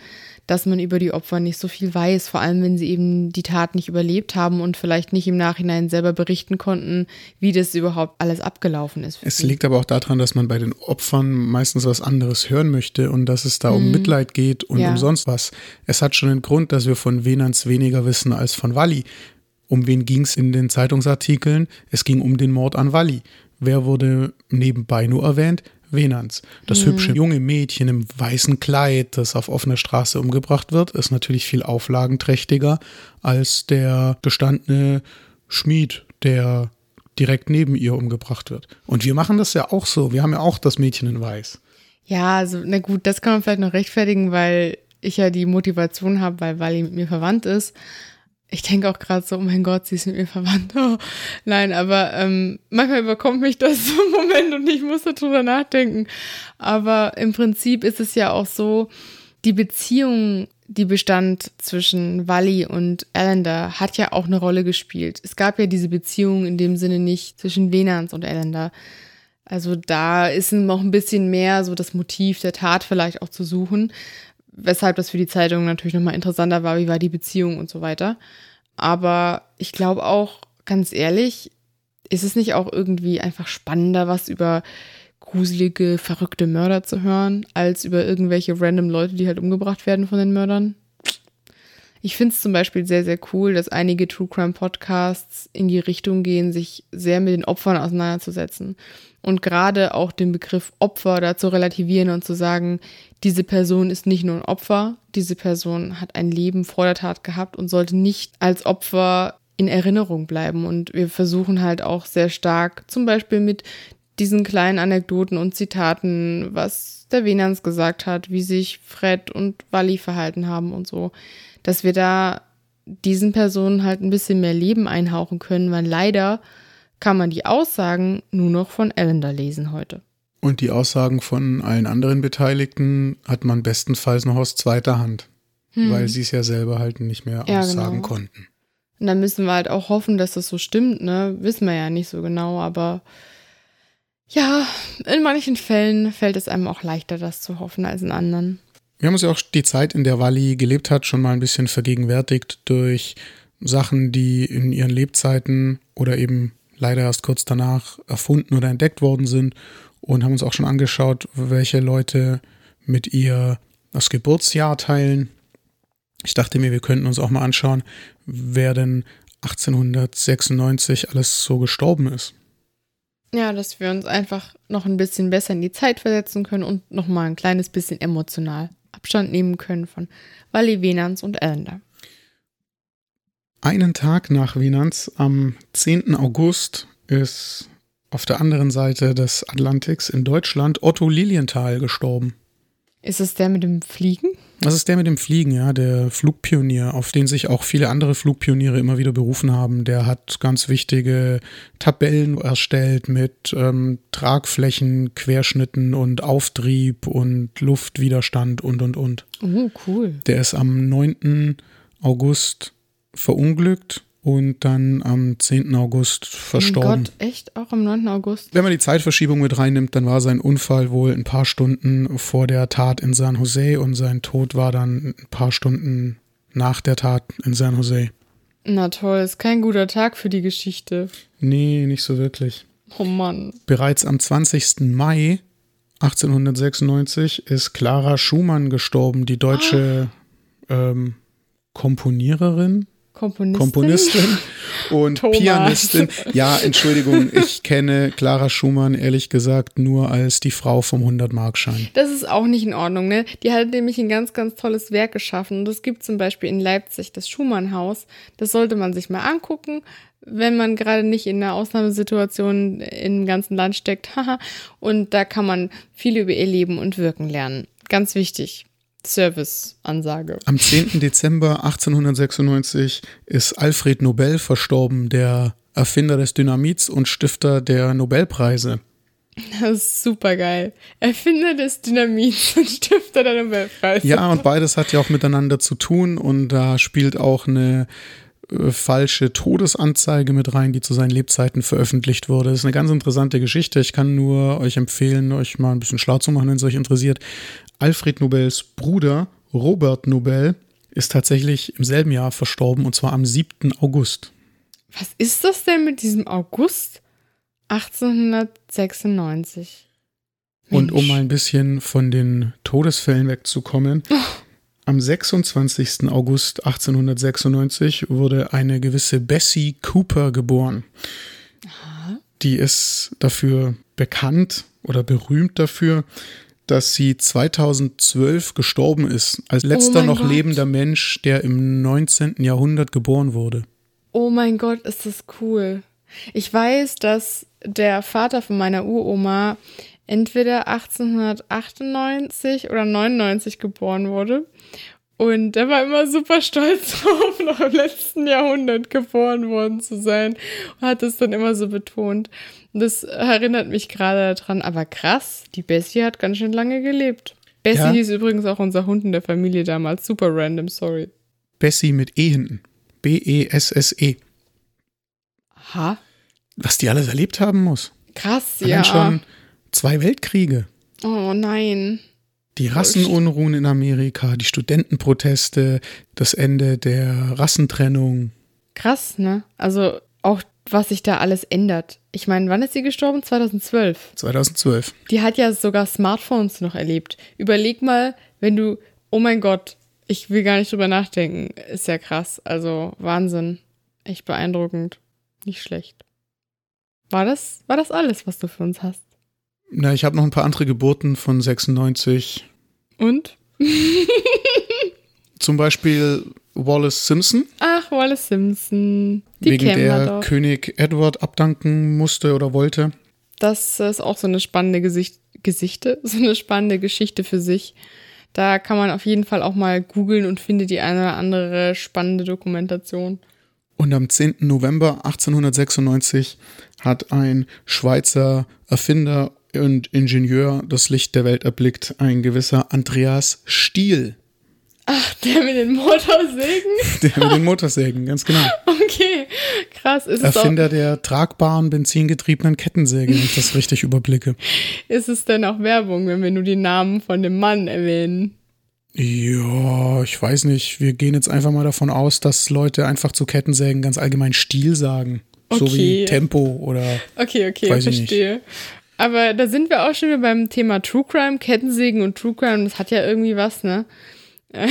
dass man über die Opfer nicht so viel weiß, vor allem wenn sie eben die Tat nicht überlebt haben und vielleicht nicht im Nachhinein selber berichten konnten, wie das überhaupt alles abgelaufen ist. Es sie. liegt aber auch daran, dass man bei den Opfern meistens was anderes hören möchte und dass es da mhm. um Mitleid geht und ja. um sonst was. Es hat schon einen Grund, dass wir von Venans weniger wissen als von Walli. Um wen ging es in den Zeitungsartikeln? Es ging um den Mord an Walli. Wer wurde nebenbei nur erwähnt? Venans. Das mhm. hübsche junge Mädchen im weißen Kleid, das auf offener Straße umgebracht wird, ist natürlich viel auflagenträchtiger als der gestandene Schmied, der direkt neben ihr umgebracht wird. Und wir machen das ja auch so. Wir haben ja auch das Mädchen in Weiß. Ja, also, na gut, das kann man vielleicht noch rechtfertigen, weil ich ja die Motivation habe, weil Wally mit mir verwandt ist ich denke auch gerade so, oh mein Gott, sie ist mit mir verwandt. Oh, nein, aber ähm, manchmal überkommt mich das so im Moment und ich muss darüber nachdenken. Aber im Prinzip ist es ja auch so, die Beziehung, die bestand zwischen Wally und Allender, hat ja auch eine Rolle gespielt. Es gab ja diese Beziehung in dem Sinne nicht zwischen Venans und Allender. Also da ist noch ein bisschen mehr so das Motiv der Tat vielleicht auch zu suchen weshalb das für die Zeitung natürlich nochmal interessanter war, wie war die Beziehung und so weiter. Aber ich glaube auch, ganz ehrlich, ist es nicht auch irgendwie einfach spannender, was über gruselige, verrückte Mörder zu hören, als über irgendwelche random Leute, die halt umgebracht werden von den Mördern? Ich finde es zum Beispiel sehr, sehr cool, dass einige True Crime Podcasts in die Richtung gehen, sich sehr mit den Opfern auseinanderzusetzen. Und gerade auch den Begriff Opfer da zu relativieren und zu sagen, diese Person ist nicht nur ein Opfer, diese Person hat ein Leben vor der Tat gehabt und sollte nicht als Opfer in Erinnerung bleiben. Und wir versuchen halt auch sehr stark, zum Beispiel mit diesen kleinen Anekdoten und Zitaten, was der Venans gesagt hat, wie sich Fred und Wally verhalten haben und so, dass wir da diesen Personen halt ein bisschen mehr Leben einhauchen können, weil leider kann man die Aussagen nur noch von Ellender lesen heute. Und die Aussagen von allen anderen Beteiligten hat man bestenfalls noch aus zweiter Hand, hm. weil sie es ja selber halt nicht mehr ja, aussagen genau. konnten. Und dann müssen wir halt auch hoffen, dass das so stimmt, ne? Wissen wir ja nicht so genau, aber ja, in manchen Fällen fällt es einem auch leichter, das zu hoffen als in anderen. Wir haben uns ja auch die Zeit, in der Wally gelebt hat, schon mal ein bisschen vergegenwärtigt durch Sachen, die in ihren Lebzeiten oder eben leider erst kurz danach erfunden oder entdeckt worden sind und haben uns auch schon angeschaut, welche Leute mit ihr das Geburtsjahr teilen. Ich dachte mir, wir könnten uns auch mal anschauen, wer denn 1896 alles so gestorben ist. Ja, dass wir uns einfach noch ein bisschen besser in die Zeit versetzen können und noch mal ein kleines bisschen emotional Abstand nehmen können von Wally Venans und Ellender. Einen Tag nach Venans, am 10. August, ist auf der anderen Seite des Atlantiks in Deutschland Otto Lilienthal gestorben. Ist es der mit dem Fliegen? Das ist der mit dem Fliegen, ja, der Flugpionier, auf den sich auch viele andere Flugpioniere immer wieder berufen haben. Der hat ganz wichtige Tabellen erstellt mit ähm, Tragflächen, Querschnitten und Auftrieb und Luftwiderstand und und und. Oh, cool. Der ist am 9. August verunglückt und dann am 10. August verstorben. Oh Gott, echt? Auch am 9. August? Wenn man die Zeitverschiebung mit reinnimmt, dann war sein Unfall wohl ein paar Stunden vor der Tat in San Jose und sein Tod war dann ein paar Stunden nach der Tat in San Jose. Na toll, ist kein guter Tag für die Geschichte. Nee, nicht so wirklich. Oh Mann. Bereits am 20. Mai 1896 ist Clara Schumann gestorben, die deutsche oh. ähm, Komponiererin, Komponistin, Komponistin und Thomas. Pianistin. Ja, Entschuldigung, ich kenne Clara Schumann ehrlich gesagt nur als die Frau vom 100-Markschein. Das ist auch nicht in Ordnung, ne? Die hat nämlich ein ganz, ganz tolles Werk geschaffen. Und es gibt zum Beispiel in Leipzig das Schumann-Haus. Das sollte man sich mal angucken, wenn man gerade nicht in einer Ausnahmesituation im ganzen Land steckt. Haha. und da kann man viel über ihr Leben und Wirken lernen. Ganz wichtig. Service-Ansage. Am 10. Dezember 1896 ist Alfred Nobel verstorben, der Erfinder des Dynamits und Stifter der Nobelpreise. Das ist super geil. Erfinder des Dynamits und Stifter der Nobelpreise. Ja, und beides hat ja auch miteinander zu tun und da spielt auch eine äh, falsche Todesanzeige mit rein, die zu seinen Lebzeiten veröffentlicht wurde. Das ist eine ganz interessante Geschichte. Ich kann nur euch empfehlen, euch mal ein bisschen schlau zu machen, wenn es euch interessiert. Alfred Nobels Bruder Robert Nobel ist tatsächlich im selben Jahr verstorben und zwar am 7. August. Was ist das denn mit diesem August 1896? Mensch. Und um mal ein bisschen von den Todesfällen wegzukommen, oh. am 26. August 1896 wurde eine gewisse Bessie Cooper geboren. Aha. Die ist dafür bekannt oder berühmt dafür, dass sie 2012 gestorben ist, als letzter oh noch Gott. lebender Mensch, der im 19. Jahrhundert geboren wurde. Oh mein Gott, ist das cool. Ich weiß, dass der Vater von meiner Uroma entweder 1898 oder 99 geboren wurde. Und er war immer super stolz darauf, noch im letzten Jahrhundert geboren worden zu sein. Und hat es dann immer so betont. Das erinnert mich gerade daran, aber krass, die Bessie hat ganz schön lange gelebt. Bessie ja. hieß übrigens auch unser Hund in der Familie damals. Super random, sorry. Bessie mit E hinten. B-E-S-S-E. -E. Aha. Was die alles erlebt haben muss. Krass, Allein ja. schon zwei Weltkriege. Oh nein. Die Rassenunruhen in Amerika, die Studentenproteste, das Ende der Rassentrennung. Krass, ne? Also auch was sich da alles ändert. Ich meine, wann ist sie gestorben? 2012. 2012. Die hat ja sogar Smartphones noch erlebt. Überleg mal, wenn du, oh mein Gott, ich will gar nicht drüber nachdenken. Ist ja krass. Also Wahnsinn. Echt beeindruckend. Nicht schlecht. War das, war das alles, was du für uns hast? Na, ich habe noch ein paar andere Geburten von 96. Und? Zum Beispiel Wallace Simpson. Ach, Wallace Simpson. Die wegen der König Edward abdanken musste oder wollte. Das ist auch so eine spannende Gesicht Gesichte, so eine spannende Geschichte für sich. Da kann man auf jeden Fall auch mal googeln und findet die eine oder andere spannende Dokumentation. Und am 10. November 1896 hat ein Schweizer Erfinder und Ingenieur das Licht der Welt erblickt, ein gewisser Andreas Stiel. Ach, der mit den Motorsägen? Der mit den Motorsägen, ganz genau. Okay, krass. Ist Erfinder der tragbaren, benzingetriebenen Kettensäge, wenn ich das richtig überblicke. Ist es denn auch Werbung, wenn wir nur die Namen von dem Mann erwähnen? Ja, ich weiß nicht. Wir gehen jetzt einfach mal davon aus, dass Leute einfach zu Kettensägen ganz allgemein Stil sagen. Okay. So wie Tempo oder. Okay, okay, weiß verstehe. Aber da sind wir auch schon wieder beim Thema True Crime, Kettensägen und True Crime. Das hat ja irgendwie was, ne?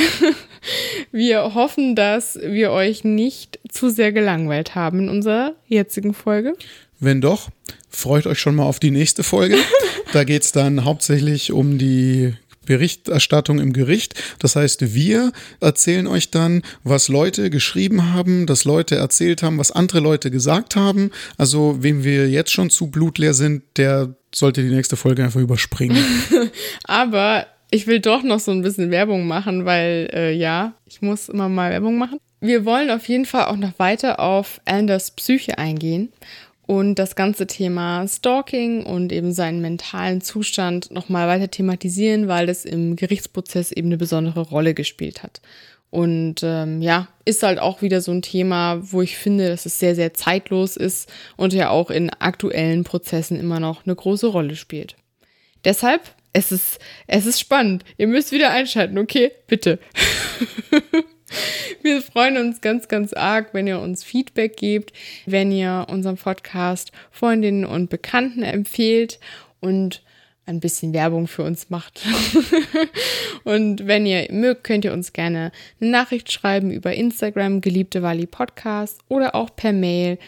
wir hoffen, dass wir euch nicht zu sehr gelangweilt haben in unserer jetzigen Folge. Wenn doch, freut euch schon mal auf die nächste Folge. da geht es dann hauptsächlich um die Berichterstattung im Gericht. Das heißt, wir erzählen euch dann, was Leute geschrieben haben, dass Leute erzählt haben, was andere Leute gesagt haben. Also, wem wir jetzt schon zu blutleer sind, der sollte die nächste Folge einfach überspringen. Aber ich will doch noch so ein bisschen Werbung machen, weil äh, ja, ich muss immer mal Werbung machen. Wir wollen auf jeden Fall auch noch weiter auf Anders Psyche eingehen und das ganze Thema Stalking und eben seinen mentalen Zustand nochmal weiter thematisieren, weil das im Gerichtsprozess eben eine besondere Rolle gespielt hat. Und ähm, ja, ist halt auch wieder so ein Thema, wo ich finde, dass es sehr, sehr zeitlos ist und ja auch in aktuellen Prozessen immer noch eine große Rolle spielt. Deshalb es ist, es ist spannend. Ihr müsst wieder einschalten, okay? Bitte. Wir freuen uns ganz, ganz arg, wenn ihr uns Feedback gebt, wenn ihr unseren Podcast Freundinnen und Bekannten empfehlt und ein bisschen Werbung für uns macht. und wenn ihr mögt, könnt ihr uns gerne eine Nachricht schreiben über Instagram, geliebte Wally Podcast oder auch per Mail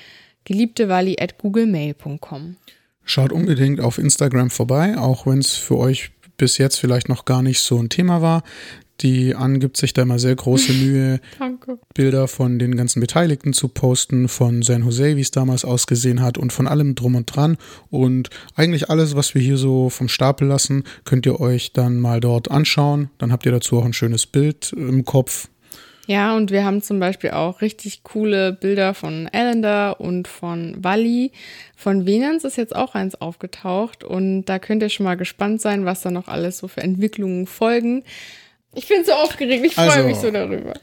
geliebtewally at googlemail.com. Schaut unbedingt auf Instagram vorbei, auch wenn es für euch bis jetzt vielleicht noch gar nicht so ein Thema war. Die Ann gibt sich da immer sehr große Mühe, Bilder von den ganzen Beteiligten zu posten, von San Jose, wie es damals ausgesehen hat und von allem drum und dran. Und eigentlich alles, was wir hier so vom Stapel lassen, könnt ihr euch dann mal dort anschauen. Dann habt ihr dazu auch ein schönes Bild im Kopf, ja, und wir haben zum Beispiel auch richtig coole Bilder von Allender und von Wally. Von Venans ist jetzt auch eins aufgetaucht und da könnt ihr schon mal gespannt sein, was da noch alles so für Entwicklungen folgen. Ich bin so aufgeregt, ich freue also. mich so darüber.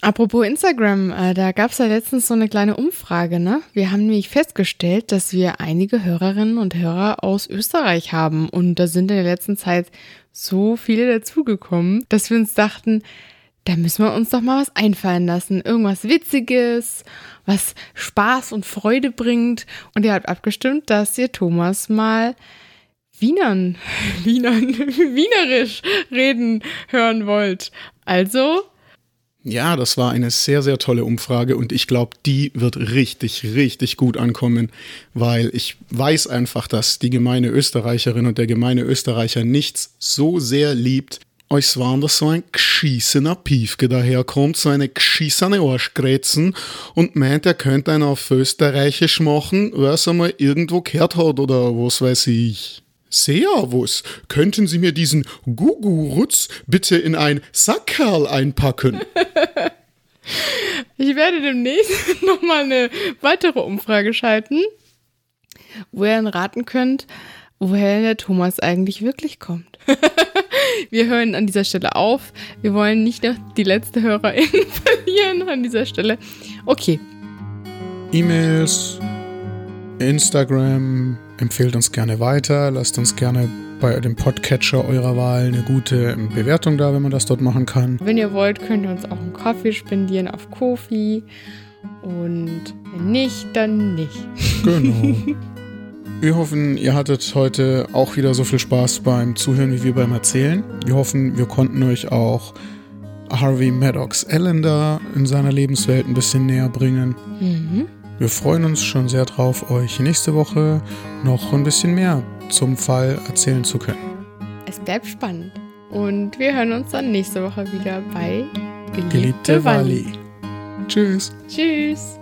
Apropos Instagram, äh, da gab es ja letztens so eine kleine Umfrage, ne? Wir haben nämlich festgestellt, dass wir einige Hörerinnen und Hörer aus Österreich haben und da sind in der letzten Zeit so viele dazugekommen, dass wir uns dachten, da müssen wir uns doch mal was einfallen lassen. Irgendwas Witziges, was Spaß und Freude bringt. Und ihr habt abgestimmt, dass ihr Thomas mal Wienern, Wienern, Wienerisch reden hören wollt. Also. Ja, das war eine sehr, sehr tolle Umfrage und ich glaube, die wird richtig, richtig gut ankommen, weil ich weiß einfach, dass die gemeine Österreicherin und der gemeine Österreicher nichts so sehr liebt als wenn da so ein geschissener Piefke daherkommt, so eine geschissene Arschgrätzen und meint, er könnte einen auf Österreichisch machen, weil er einmal irgendwo gehört hat oder was weiß ich. Servus, könnten Sie mir diesen Gugu-Rutz bitte in ein Sackerl einpacken? ich werde demnächst nochmal eine weitere Umfrage schalten, wo ihr dann raten könnt, woher der Thomas eigentlich wirklich kommt. wir hören an dieser Stelle auf. Wir wollen nicht noch die letzte Hörerin verlieren an dieser Stelle. Okay. E-Mails, Instagram, empfehlt uns gerne weiter. Lasst uns gerne bei dem Podcatcher eurer Wahl eine gute Bewertung da, wenn man das dort machen kann. Wenn ihr wollt, könnt ihr uns auch einen Kaffee spendieren auf Kofi. Und wenn nicht, dann nicht. Genau. Wir hoffen, ihr hattet heute auch wieder so viel Spaß beim Zuhören wie wir beim Erzählen. Wir hoffen, wir konnten euch auch Harvey Maddox Allender in seiner Lebenswelt ein bisschen näher bringen. Mhm. Wir freuen uns schon sehr drauf, euch nächste Woche noch ein bisschen mehr zum Fall erzählen zu können. Es bleibt spannend. Und wir hören uns dann nächste Woche wieder bei Geliebte, Geliebte Wally. Tschüss. Tschüss.